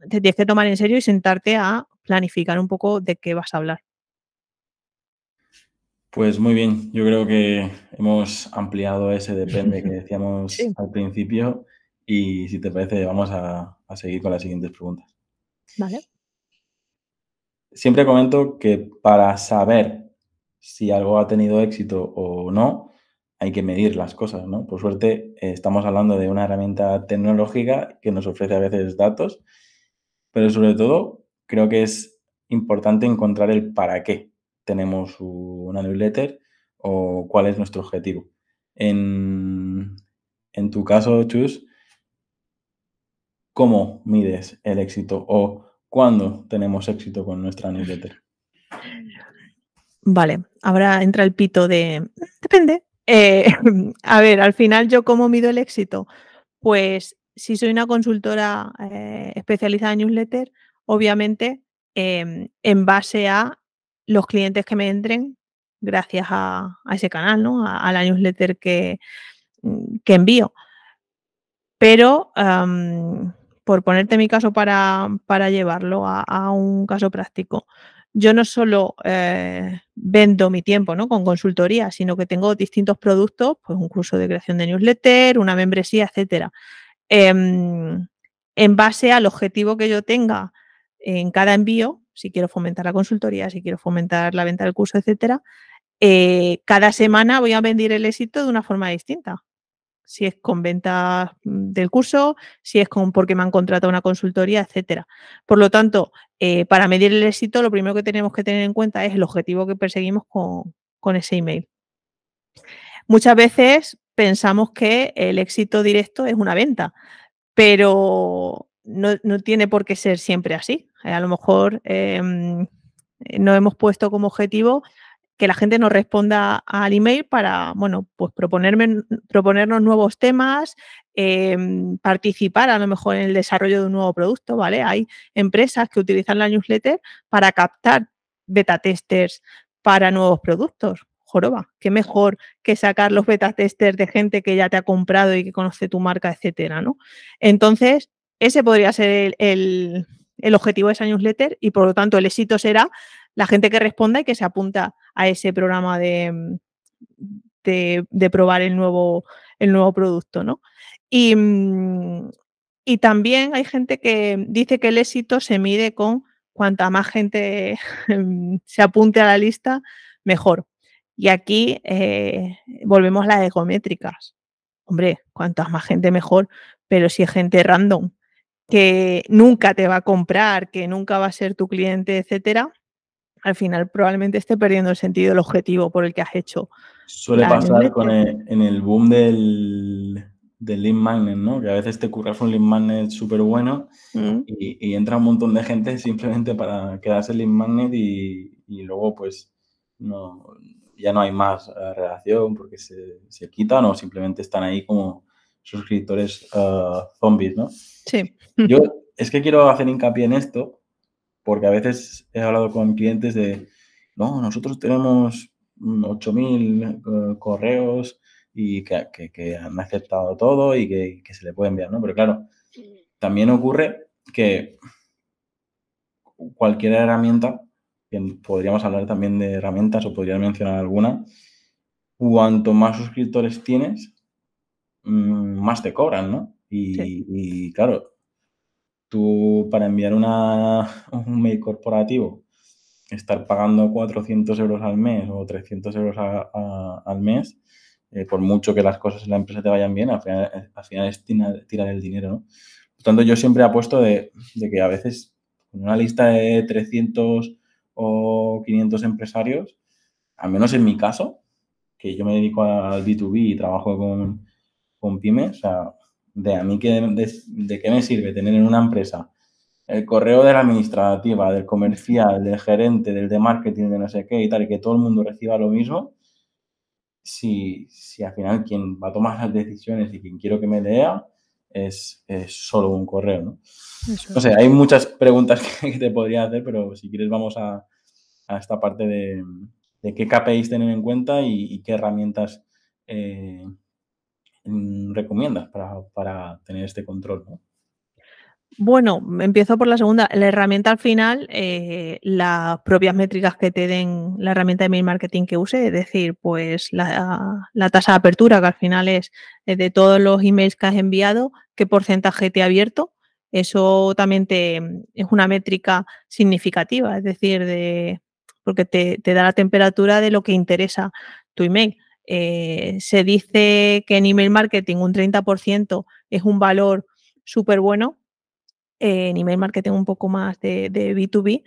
te tienes que tomar en serio y sentarte a planificar un poco de qué vas a hablar. Pues muy bien, yo creo que hemos ampliado ese depende que (laughs) decíamos al principio y si te parece vamos a, a seguir con las siguientes preguntas. Vale. Siempre comento que para saber si algo ha tenido éxito o no, hay que medir las cosas, ¿no? Por suerte, eh, estamos hablando de una herramienta tecnológica que nos ofrece a veces datos, pero sobre todo creo que es importante encontrar el para qué tenemos una newsletter o cuál es nuestro objetivo. En, en tu caso, Chus, ¿cómo mides el éxito o cuándo tenemos éxito con nuestra newsletter? Vale, ahora entra el pito de... Depende. Eh, (laughs) a ver, al final yo cómo mido el éxito. Pues si soy una consultora eh, especializada en newsletter, obviamente em, en base a los clientes que me entren gracias a, ese canal, ¿no? A, la newsletter que, que envío. Pero por ponerte mi caso para, para llevarlo a, un caso práctico, yo no solo eh, vendo mi tiempo ¿no? con consultoría, sino que tengo distintos productos, pues un curso de creación de newsletter, una membresía, etcétera. Em, en base al objetivo que yo tenga en cada envío, si quiero fomentar la consultoría, si quiero fomentar la venta del curso, etcétera, eh, cada semana voy a vender el éxito de una forma distinta si es con venta mm, del curso, si es con porque me han contratado una consultoría, etcétera. Por lo tanto, eh, para medir el éxito, lo primero que tenemos que tener en cuenta es el objetivo que perseguimos con, ese email. Muchas veces pensamos que el éxito directo es una venta, pero no, tiene por qué ser siempre así. A lo mejor em, no hemos puesto como objetivo que la gente nos responda al email para, bueno, pues proponerme, proponernos nuevos temas, em, participar a lo mejor en el desarrollo de un nuevo producto, ¿vale? Hay empresas que utilizan la newsletter para captar beta testers para nuevos productos. Joroba, qué mejor que sacar los beta testers de gente que ya te ha comprado y que conoce tu marca, etcétera, ¿no? Entonces, ese podría ser el, el objetivo de esa newsletter y por lo tanto el éxito será la gente que responda y que se apunta a ese programa de, de, probar el nuevo, el nuevo producto, ¿no? Y, mm, y, también hay gente que dice que el éxito se mide con cuanta más gente (laughs) se apunte a la lista, mejor. Y aquí eh, volvemos a las egométricas. Hombre, cuantas más gente mejor, pero si es gente random que nunca te va a comprar, que nunca va a ser tu cliente, etcétera, al final probablemente esté perdiendo el sentido, el objetivo por el que has hecho. Suele pasar con en el boom del, del lead magnet, ¿no? Que a veces te curras un lead magnet súper bueno mm. y, entra un montón de gente (laughs) simplemente para quedarse el lead magnet y, luego pues no, ya no hay más eh, relación porque se, se, quitan o simplemente están ahí como suscriptores uh, zombies, ¿no? Sí. Yo (laughs) es que quiero hacer hincapié en esto porque a veces he hablado con clientes de, no, nosotros tenemos 8.000 eh, correos y que, han aceptado todo y que, se le puede enviar, ¿no? Pero claro, también ocurre que cualquier herramienta, podríamos hablar también de herramientas o podría mencionar alguna, cuanto más suscriptores tienes, mm, más te cobran, ¿no? Y, y claro, tú para enviar una, un mail corporativo, estar pagando 400 euros al mes o 300 euros al mes, eh, por mucho que las cosas en la empresa te vayan bien, al final, al final es tirar, el dinero, ¿no? Por tanto, yo siempre apuesto de, de que a veces con una lista de 300 o 500 empresarios, al menos en mi caso, que yo me dedico al B2B y trabajo con, con pymes, o sea, de a mí que, de, qué me sirve tener en una empresa el correo de la administrativa, del comercial, del gerente, del de marketing, de no sé qué y tal, y que todo el mundo reciba lo mismo, si, si al final quien va a tomar las decisiones y quien quiero que me lea es, solo un correo, ¿no? No sé, hay muchas preguntas (laughs) que, te podría hacer, pero si quieres vamos a, esta parte de, qué KPIs tener en cuenta y, qué herramientas eh, recomiendas para, tener este control? Bueno, empiezo por la segunda. La herramienta al final, eh, las propias métricas que te den la herramienta de mail marketing que use, es decir, pues la, tasa de apertura, que al final es eh, de todos los emails que has enviado, qué porcentaje te ha abierto. Eso también te, es una métrica significativa, es decir, de, porque te, te da la temperatura de lo que interesa tu email. Eh, se dice que en email marketing un 30% es un valor súper bueno, eh, en email marketing un poco más de, B2B,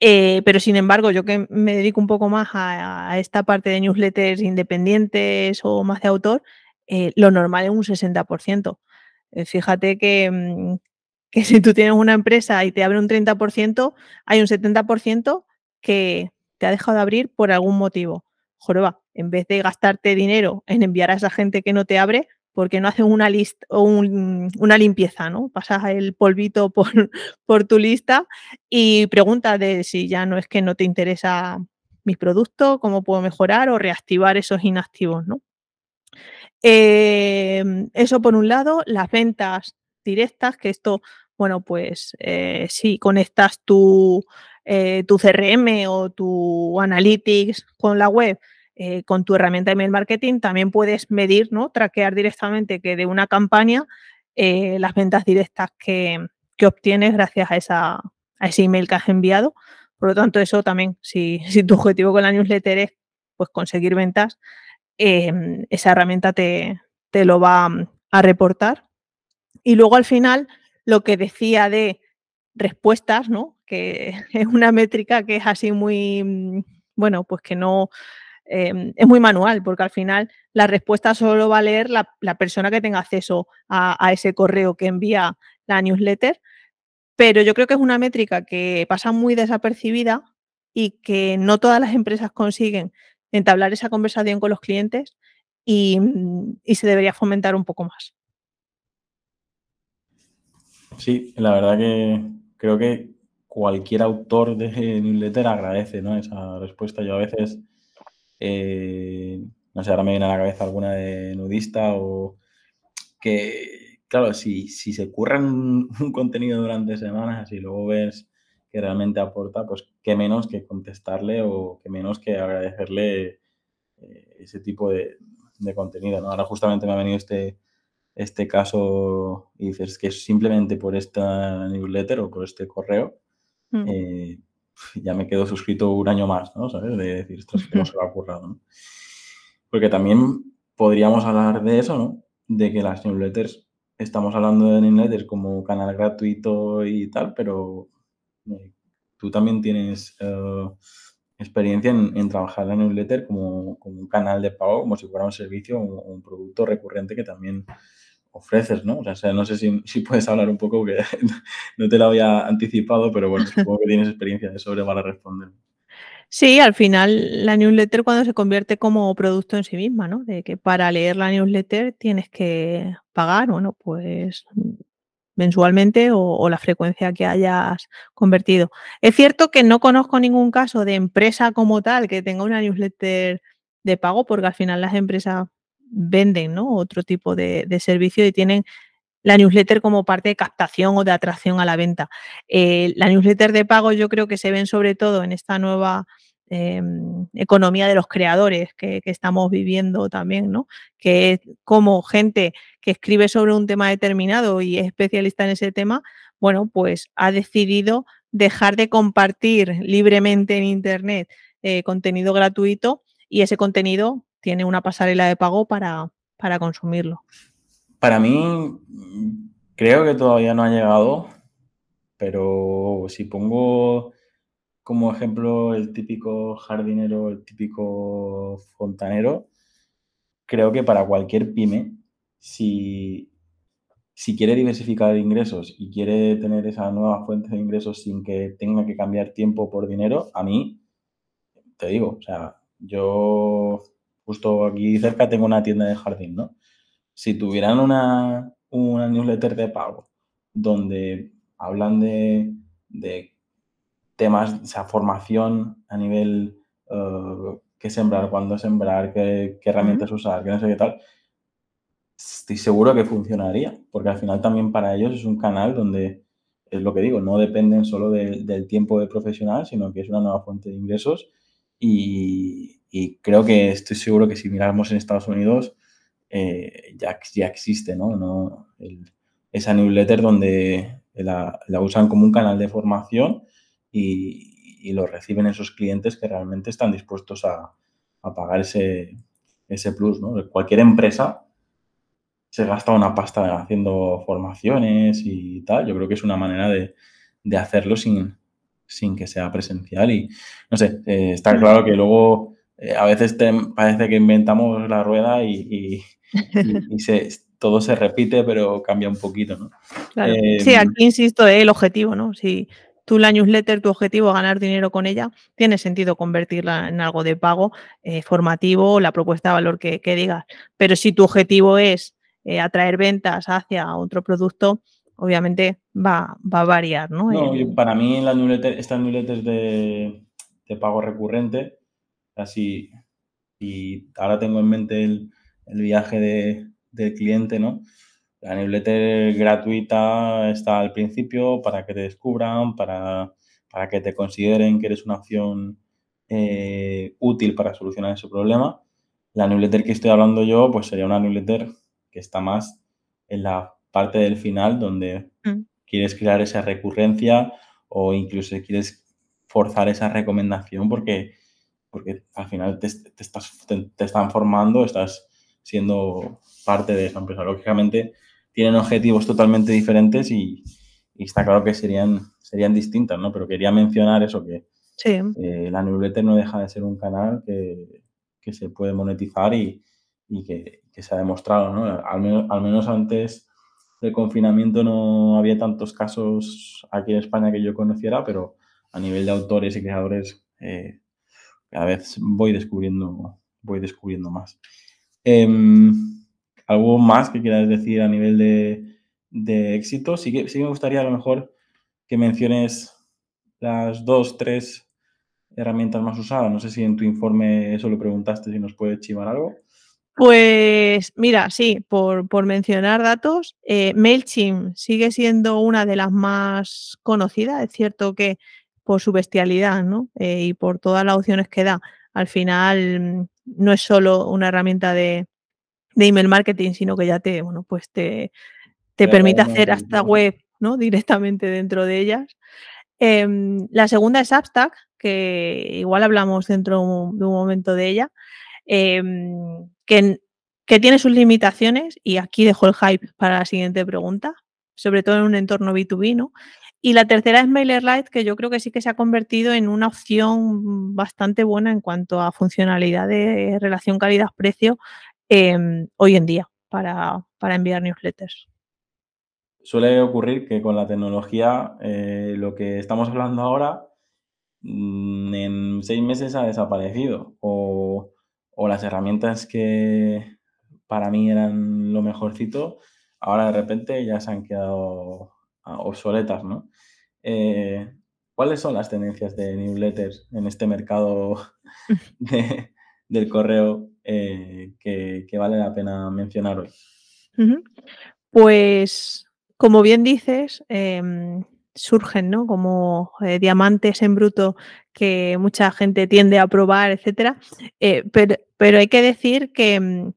eh, pero sin embargo, yo que me dedico un poco más a, esta parte de newsletters independientes o más de autor, lo normal es un 60%. fíjate que, mm, que, si tú tienes una empresa y te abre un 30%, hay un 70% que te ha dejado de abrir por algún motivo. Joroba, en vez de gastarte dinero en enviar a esa gente que no te abre, ¿por qué no haces una lista o una limpieza, ¿no? Pasas el polvito (laughs) por, tu lista y preguntas de si ya no es que no te interesa mi producto, cómo puedo mejorar o reactivar esos inactivos, ¿no? Em, eso por un lado, las ventas directas, que esto, bueno, pues eh, si conectas tu, eh, tu CRM o tu Analytics con la web, eh, con tu herramienta de email marketing también puedes medir, ¿no? Traquear directamente que de una campaña eh, las ventas directas que, obtienes gracias a, esa, a ese email que has enviado. Por lo tanto, eso también, (laughs) si, tu objetivo con la newsletter es pues, conseguir ventas, em, esa herramienta te, te lo va a reportar. Y luego al final, lo que decía de respuestas, ¿no? Que (laughs) es una métrica que es así muy, bueno, pues que no, Em, es muy manual, porque al final la respuesta solo va a leer la, persona que tenga acceso a, ese correo que envía la newsletter, pero yo creo que es una métrica que pasa muy desapercibida y que no todas las empresas consiguen entablar esa conversación con los clientes y, y se debería fomentar un poco más. Sí, la verdad que creo que cualquier autor de newsletter agradece ¿no? esa respuesta. Yo a veces eh, no sé, ahora me viene a la cabeza alguna de nudista o que, claro, si, si se curran (laughs) un contenido durante semanas y luego ves que realmente aporta, pues qué menos que contestarle o qué menos que agradecerle eh, ese tipo de, contenido. ¿no? Ahora justamente me ha venido este, este caso y dices que simplemente por esta newsletter o por este correo mm. eh, ya me quedo suscrito un año más, ¿no? ¿Sabes? De decir, esto es como se lo ha currado, ¿no? Porque también podríamos hablar de eso, ¿no? De que las newsletters, estamos hablando de newsletters como canal gratuito y tal, pero eh, tú también tienes eh, experiencia en, trabajar la newsletter como, como, un canal de pago, como si fuera un servicio o un producto recurrente que también ofreces, ¿no? O sea, no sé si, puedes hablar un poco, que (laughs) no te lo había anticipado, pero bueno, supongo que tienes experiencia de sobre para responder. Sí, al final la newsletter cuando se convierte como producto en sí misma, ¿no? De que para leer la newsletter tienes que pagar, bueno, pues mensualmente o, la frecuencia que hayas convertido. Es cierto que no conozco ningún caso de empresa como tal que tenga una newsletter de pago, porque al final las empresas venden otro tipo de, servicio y tienen la newsletter como parte de captación o de atracción a la venta. Eh, la newsletter de pago yo creo que se ven sobre todo en esta nueva em, economía de los creadores que, estamos viviendo también, ¿no? Que es como gente que escribe sobre un tema determinado y es especialista en ese tema, bueno, pues ha decidido dejar de compartir libremente en Internet eh, contenido gratuito y ese contenido tiene una pasarela de pago para, para consumirlo. Para mí, creo que todavía no ha llegado, pero si pongo como ejemplo el típico jardinero, el típico fontanero, creo que para cualquier pyme, si, si quiere diversificar ingresos y quiere tener esa nueva fuente de ingresos sin que tenga que cambiar tiempo por dinero, a mí, te digo, o sea, yo justo aquí cerca tengo una tienda de jardín, ¿no? Si tuvieran una, una newsletter de pago donde hablan de, de temas, o sea, formación a nivel uh, qué sembrar, cuándo sembrar, qué, herramientas usar, qué no sé qué tal, estoy seguro que funcionaría, porque al final también para ellos es un canal donde, es lo que digo, no dependen solo del tiempo de profesional, sino que es una nueva fuente de ingresos y, creo que estoy seguro que si miramos en Estados Unidos eh, ya, ya existe, ¿no? no esa newsletter donde la, la usan como un canal de formación y, lo reciben esos clientes que realmente están dispuestos a, pagar ese, ese plus. ¿no? Cualquier empresa se gasta una pasta haciendo formaciones y tal. Yo creo que es una manera de, hacerlo sin, sin que sea presencial. Y no sé, eh, está claro que luego eh, a veces parece que inventamos la rueda y, se, todo se repite, pero cambia un poquito. ¿no? sí, aquí insisto, el objetivo, ¿no? Si, tú la newsletter, tu objetivo, ganar dinero con ella, tiene sentido convertirla en algo de pago eh, formativo, la propuesta de valor que, digas. Pero si tu objetivo es eh, atraer ventas hacia otro producto, obviamente va, a variar, ¿no? para mí la newsletter, esta newsletter de, de pago recurrente, así, y ahora tengo en mente el, viaje del cliente, ¿no? La newsletter gratuita está al principio para que te descubran, para, que te consideren que eres una opción eh, útil para solucionar ese problema. La newsletter que estoy hablando yo, pues sería una newsletter que está más en la parte del final donde mm. quieres crear esa recurrencia o incluso quieres forzar esa recomendación porque, porque al final te, estás, te, están formando, estás siendo parte de esa empresa. Lógicamente, tienen objetivos totalmente diferentes y, está claro que serían, serían distintas, ¿no? Pero quería mencionar eso, que eh, la newsletter no deja de ser un canal que, se puede monetizar y, que, se ha demostrado, ¿no? Al menos, al menos antes del confinamiento no había tantos casos aquí en España que yo conociera, pero a nivel de autores y creadores eh, cada vez voy descubriendo, voy descubriendo más. Em, ¿Algo más que quieras decir a nivel de, éxito? Sí que, sí me gustaría a lo mejor que menciones las dos, tres herramientas más usadas. No sé si en tu informe eso lo preguntaste, si nos puede chivar algo. Pues mira, sí, por, mencionar datos, eh, MailChimp sigue siendo una de las más conocidas. Es cierto que por su bestialidad ¿no? Eh, y por todas las opciones que da, al final mm, no es solo una herramienta de, de email marketing, sino que ya te, bueno, pues te, te permite hacer hasta web ¿no? (laughs) directamente dentro de ellas. Em, la segunda es Substack, que igual hablamos dentro de un momento de ella, em, que, tiene sus limitaciones y aquí dejo el hype para la siguiente pregunta, sobre todo en un entorno B2B, ¿no? Y la tercera es MailerLite, que yo creo que sí que se ha convertido en una opción bastante buena en cuanto a funcionalidad de relación calidad-precio Em, hoy en día para, enviar newsletters. Suele ocurrir que con la tecnología eh, lo que estamos hablando ahora mm, en seis meses ha desaparecido o, las herramientas que para mí eran lo mejorcito, ahora de repente ya se han quedado ah, obsoletas, ¿no? Eh, ¿Cuáles son las tendencias de newsletters en este mercado (laughs) del correo eh, que, vale la pena mencionar hoy? Pues, como bien dices, em, surgen, ¿no? Como eh, diamantes en bruto que mucha gente tiende a probar, etcétera. Eh, pero, hay que decir que mm,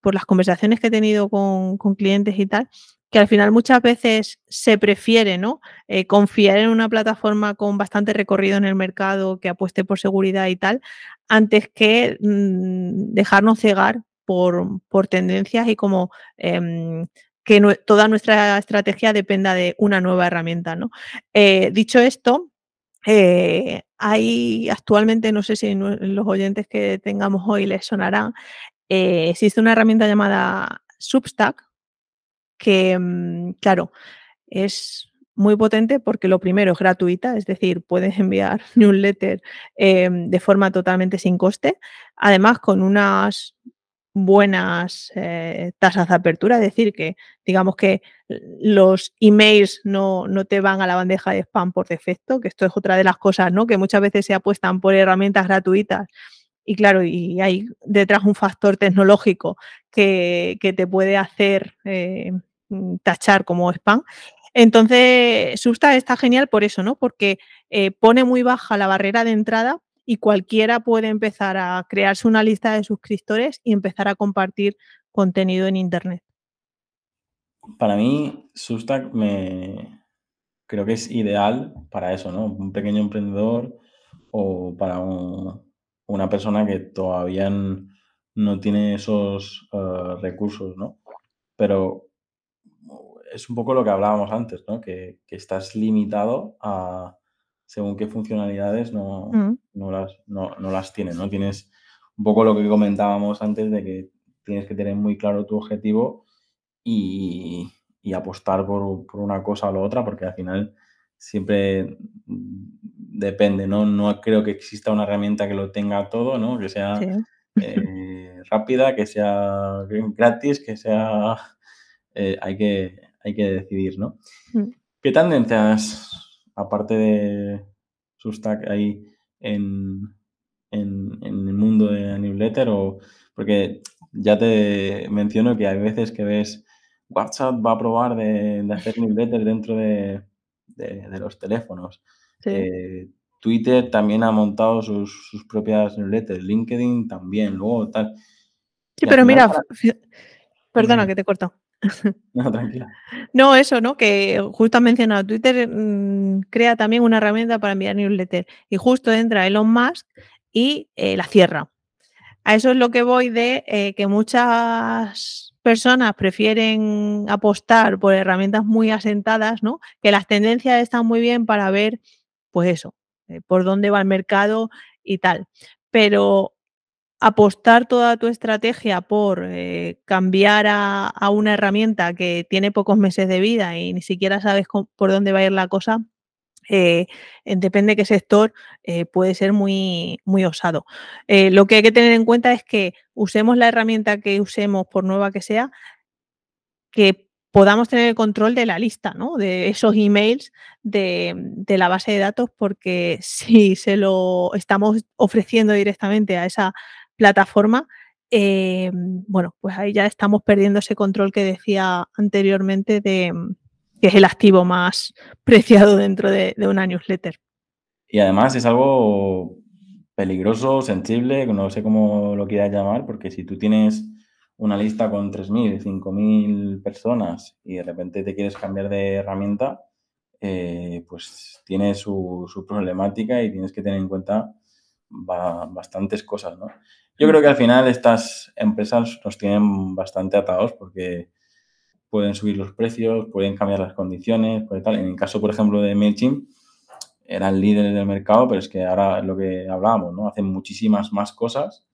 por las conversaciones que he tenido con, clientes y tal, que al final muchas veces se prefiere ¿no? confiar en una plataforma con bastante recorrido en el mercado, que apueste por seguridad y tal, antes que mm, dejarnos cegar por, por, tendencias y como em, que toda nuestra estrategia dependa de una nueva herramienta. ¿no? Eh, dicho esto, eh, hay actualmente, no sé si los oyentes que tengamos hoy les sonará, eh, existe una herramienta llamada Substack que, mm, claro, es muy potente porque lo primero es gratuita, es decir, puedes enviar (laughs) newsletter em, de forma totalmente sin coste, además con unas buenas eh, tasas de apertura, es decir, que digamos que los emails no, no, te van a la bandeja de spam por defecto, que esto es otra de las cosas, ¿no? Que muchas veces se apuestan por herramientas gratuitas y claro, y hay detrás un factor tecnológico que, te puede hacer eh, tachar como spam. Entonces, Susta está genial por eso, ¿no? Porque eh, pone muy baja la barrera de entrada y cualquiera puede empezar a crearse una lista de suscriptores y empezar a compartir contenido en Internet. Para mí, Substack me creo que es ideal para eso, ¿no? Un pequeño emprendedor o para una persona que todavía no tiene esos eh, recursos, ¿no? Pero es un poco lo que hablábamos antes, ¿no? Que, que estás limitado a, según qué funcionalidades no, mm. no, las, no, no, las tienes, ¿no? Tienes un poco lo que comentábamos antes de que tienes que tener muy claro tu objetivo y, y apostar por, por, una cosa o la otra, porque al final siempre depende, ¿no? No creo que exista una herramienta que lo tenga todo, ¿no? Que sea eh, (laughs) rápida, que sea gratis, que sea... Eh, hay, que, hay que decidir, ¿no? Mm. ¿Qué tendencias aparte de Substack ahí en, en, el mundo de la newsletter? O, porque ya te menciono que hay veces que ves WhatsApp va a probar de, hacer newsletter dentro de, los teléfonos. Eh, Twitter también ha montado sus, propias newsletters, LinkedIn también, luego tal. Sí, pero mira, perdona que te corto. (laughs) No, tranquila. No, eso, ¿no? Que justo has mencionado, Twitter mm, crea también una herramienta para enviar newsletter y justo entra Elon Musk y eh, la cierra. A eso es lo que voy de eh, que muchas personas prefieren apostar por herramientas muy asentadas, ¿no? Que las tendencias están muy bien para ver, pues eso, eh, por dónde va el mercado y tal. Pero apostar toda tu estrategia por eh, cambiar a, una herramienta que tiene pocos meses de vida y ni siquiera sabes por dónde va a ir la cosa, eh, depende de qué sector, eh, puede ser muy, muy osado. lo que hay que tener en cuenta es que usemos la herramienta que usemos, por nueva que sea, que podamos tener el control de la lista, ¿no? De esos emails de, de, la base de datos, porque (laughs) si se lo estamos ofreciendo directamente a esa plataforma, eh, bueno, pues ahí ya estamos perdiendo ese control que decía anteriormente de que es el activo más (laughs) preciado dentro de, una newsletter. Y además es algo peligroso, sensible, no sé cómo lo quieras llamar, porque si tú tienes una lista con 3.000, 5.000 personas y de repente te quieres cambiar de herramienta, eh, pues tiene su, problemática y tienes que tener en cuenta bastantes cosas, ¿no? Yo creo que al final estas empresas nos tienen bastante atados porque pueden subir los precios, pueden cambiar las condiciones, puede tal. En el caso, por ejemplo, de MailChimp, eran líderes del mercado, pero es que ahora es lo que hablábamos, ¿no? Hacen muchísimas más cosas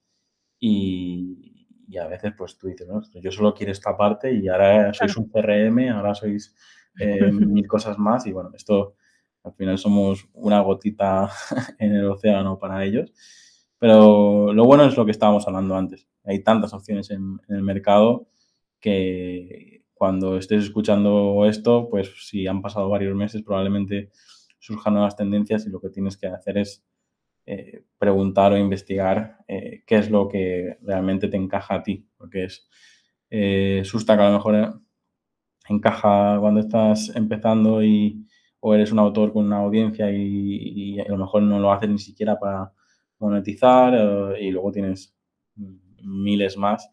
y, a veces pues tú dices, ¿no? Yo solo quiero esta parte y ahora sois un CRM, ahora sois eh, (laughs) mil cosas más y bueno, esto al final somos una gotita (laughs) en el océano para ellos. Pero lo bueno es lo que estábamos hablando antes. Hay tantas opciones en, el mercado que cuando estés escuchando esto, pues si han pasado varios meses, probablemente surjan nuevas tendencias y lo que tienes que hacer es eh, preguntar o investigar eh, qué es lo que realmente te encaja a ti. Porque es eh, susta que a lo mejor encaja cuando estás empezando y o eres un autor con una audiencia y, a lo mejor no lo haces ni siquiera para monetizar eh, y luego tienes miles más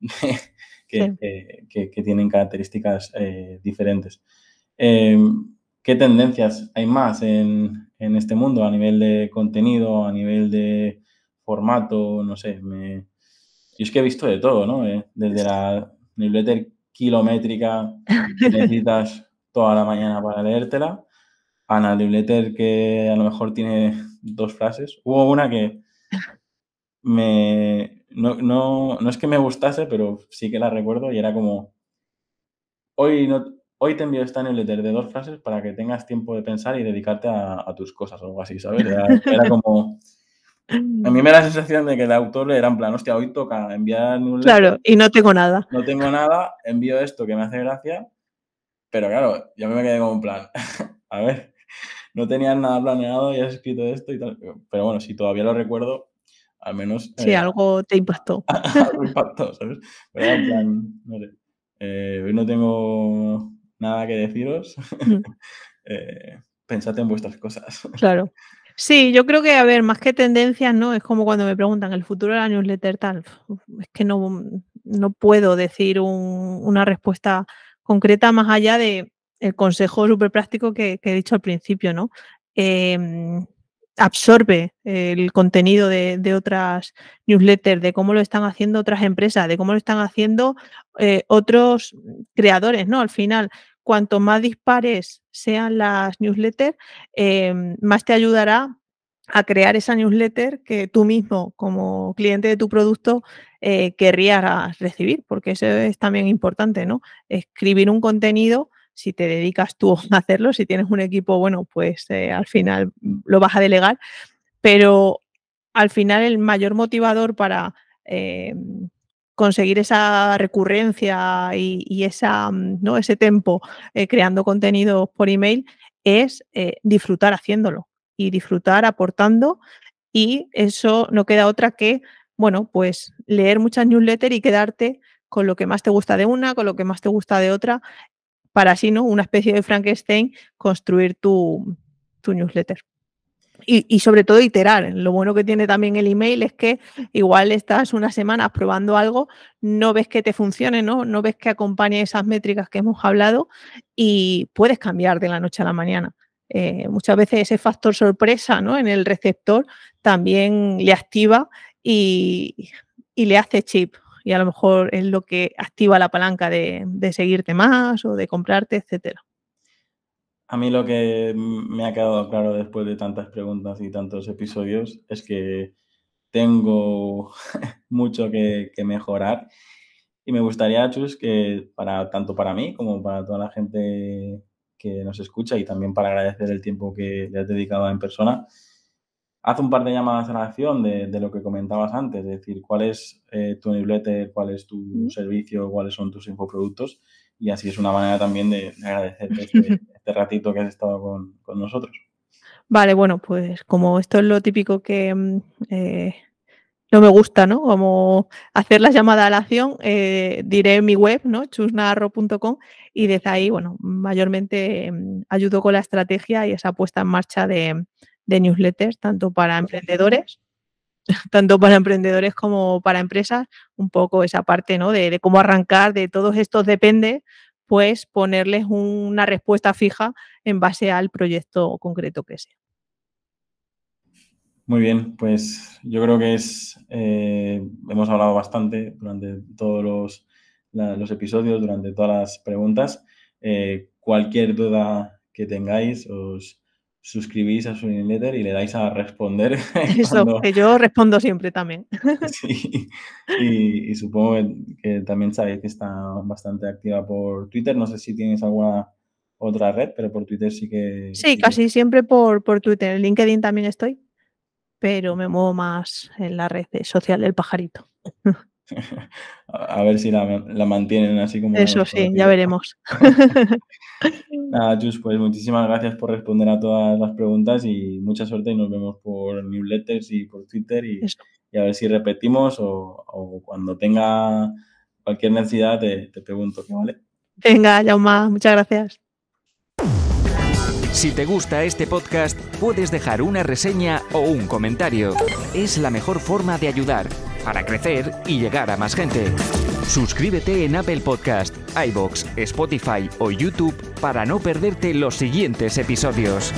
(laughs) que, tienen características eh, diferentes. Em, ¿Qué tendencias hay más en, este mundo a nivel de contenido, a nivel de formato? No sé, me... yo es que he visto de todo, ¿no? Eh, desde la newsletter kilométrica que (laughs) necesitas toda la mañana para leértela, a la newsletter que a lo mejor tiene dos frases. Hubo una que me, no, no, no, es que me gustase, pero sí que la recuerdo y era como, hoy, no, hoy te envío esta newsletter de dos frases para que tengas tiempo de pensar y dedicarte a, tus cosas o algo así, ¿sabes? Era, como... A mí me da la sensación de que el autor era en plan, hostia, hoy toca enviar newsletter. Claro, y no tengo nada. No tengo nada, envío esto que me hace gracia, pero claro, yo me quedé como en plan, (laughs) a ver, no tenías nada planeado y has escrito esto y tal. Pero bueno, si todavía lo recuerdo, al menos... Sí, eh, algo te impactó. (laughs) algo impactó, ¿sabes? Pero en plan, no sé. Eh, hoy no tengo nada que deciros. Mm. (laughs) eh, pensad en vuestras cosas. Claro. Sí, yo creo que, a ver, más que tendencias, ¿no? Es como cuando me preguntan el futuro de la newsletter tal. Es que no, no puedo decir una respuesta concreta más allá de el consejo súper práctico que, he dicho al principio, ¿no? Em, absorbe el contenido de, otras newsletters, de cómo lo están haciendo otras empresas, de cómo lo están haciendo eh, otros creadores, ¿no? Al final, cuanto más dispares sean las newsletters, em, más te ayudará a crear esa newsletter que tú mismo, como cliente de tu producto, eh, querrías recibir, porque eso es también importante, ¿no? Escribir un contenido si te dedicas tú (laughs) a hacerlo, si tienes un equipo, bueno, pues eh, al final lo vas a delegar, pero al final el mayor motivador para eh, conseguir esa recurrencia y, esa, mm, ¿no? ese tiempo eh, creando contenido por email es disfrutar haciéndolo y disfrutar aportando y eso no queda otra que, bueno, pues leer muchas newsletters y quedarte con lo que más te gusta de una, con lo que más te gusta de otra para así, ¿no? Una especie de Frankenstein, construir tu, newsletter. Y, sobre todo iterar. Lo bueno que tiene también el email es que igual estás unas semanas probando algo, no ves que te funcione, ¿no? No ves que acompañe esas métricas que hemos hablado y puedes cambiar de la noche a la mañana. Eh, muchas veces ese factor sorpresa ¿no? en el receptor también le activa y, y le hace chip y a lo mejor es lo que activa la palanca de, seguirte más o de comprarte, etcétera. A mí lo que me ha quedado claro después de tantas preguntas y tantos episodios es que tengo (laughs) mucho que, mejorar y me gustaría, Chus, que para tanto para mí como para toda la gente que nos escucha y también para agradecer el tiempo que le has dedicado en persona, haz un par de llamadas a la acción de, lo que comentabas antes, es decir, cuál es eh, tu newsletter, cuál es tu servicio, cuáles son tus infoproductos y así es una manera también de, agradecerte este, (laughs) este, ratito que has estado con, nosotros. Vale, bueno, pues como esto es lo típico que mm, eh, no me gusta, ¿no? Como hacer la llamada a la acción, eh, diré mi web, ¿no? chusnarro.com y desde ahí, bueno, mayormente mm, ayudo con la estrategia y esa puesta en marcha de, de newsletters, tanto para emprendedores, (laughs) tanto para emprendedores como para empresas, un poco esa parte ¿no? de, cómo arrancar, de todos estos depende, pues ponerles una respuesta fija en base al proyecto concreto que sea. Muy bien, pues yo creo que es, eh, hemos hablado bastante durante todos los, los episodios, durante todas las preguntas. Eh, cualquier duda que tengáis, os, suscribís a su newsletter y le dais a responder. (laughs) Eso, que yo respondo siempre también. (laughs) Sí, y, supongo que también sabéis que está bastante activa por Twitter. No sé si tienes alguna otra red, pero por Twitter sí que... Sí, casi siempre por, por Twitter. En LinkedIn también estoy, pero me muevo más en la red social del pajarito. (laughs) (laughs) a ver si la, mantienen así como... Eso sí, ya veremos. (laughs) Nada, Jus, pues muchísimas gracias por responder a todas las preguntas y mucha suerte y nos vemos por newsletters y por Twitter y, a ver si repetimos o, cuando tenga cualquier necesidad te, te pregunto, ¿vale? Venga, Yauma, muchas gracias. Si te gusta este podcast, puedes dejar una reseña o un comentario. Es la mejor forma de ayudar para crecer y llegar a más gente. Suscríbete en Apple Podcast, iBox, Spotify o YouTube para no perderte los siguientes episodios.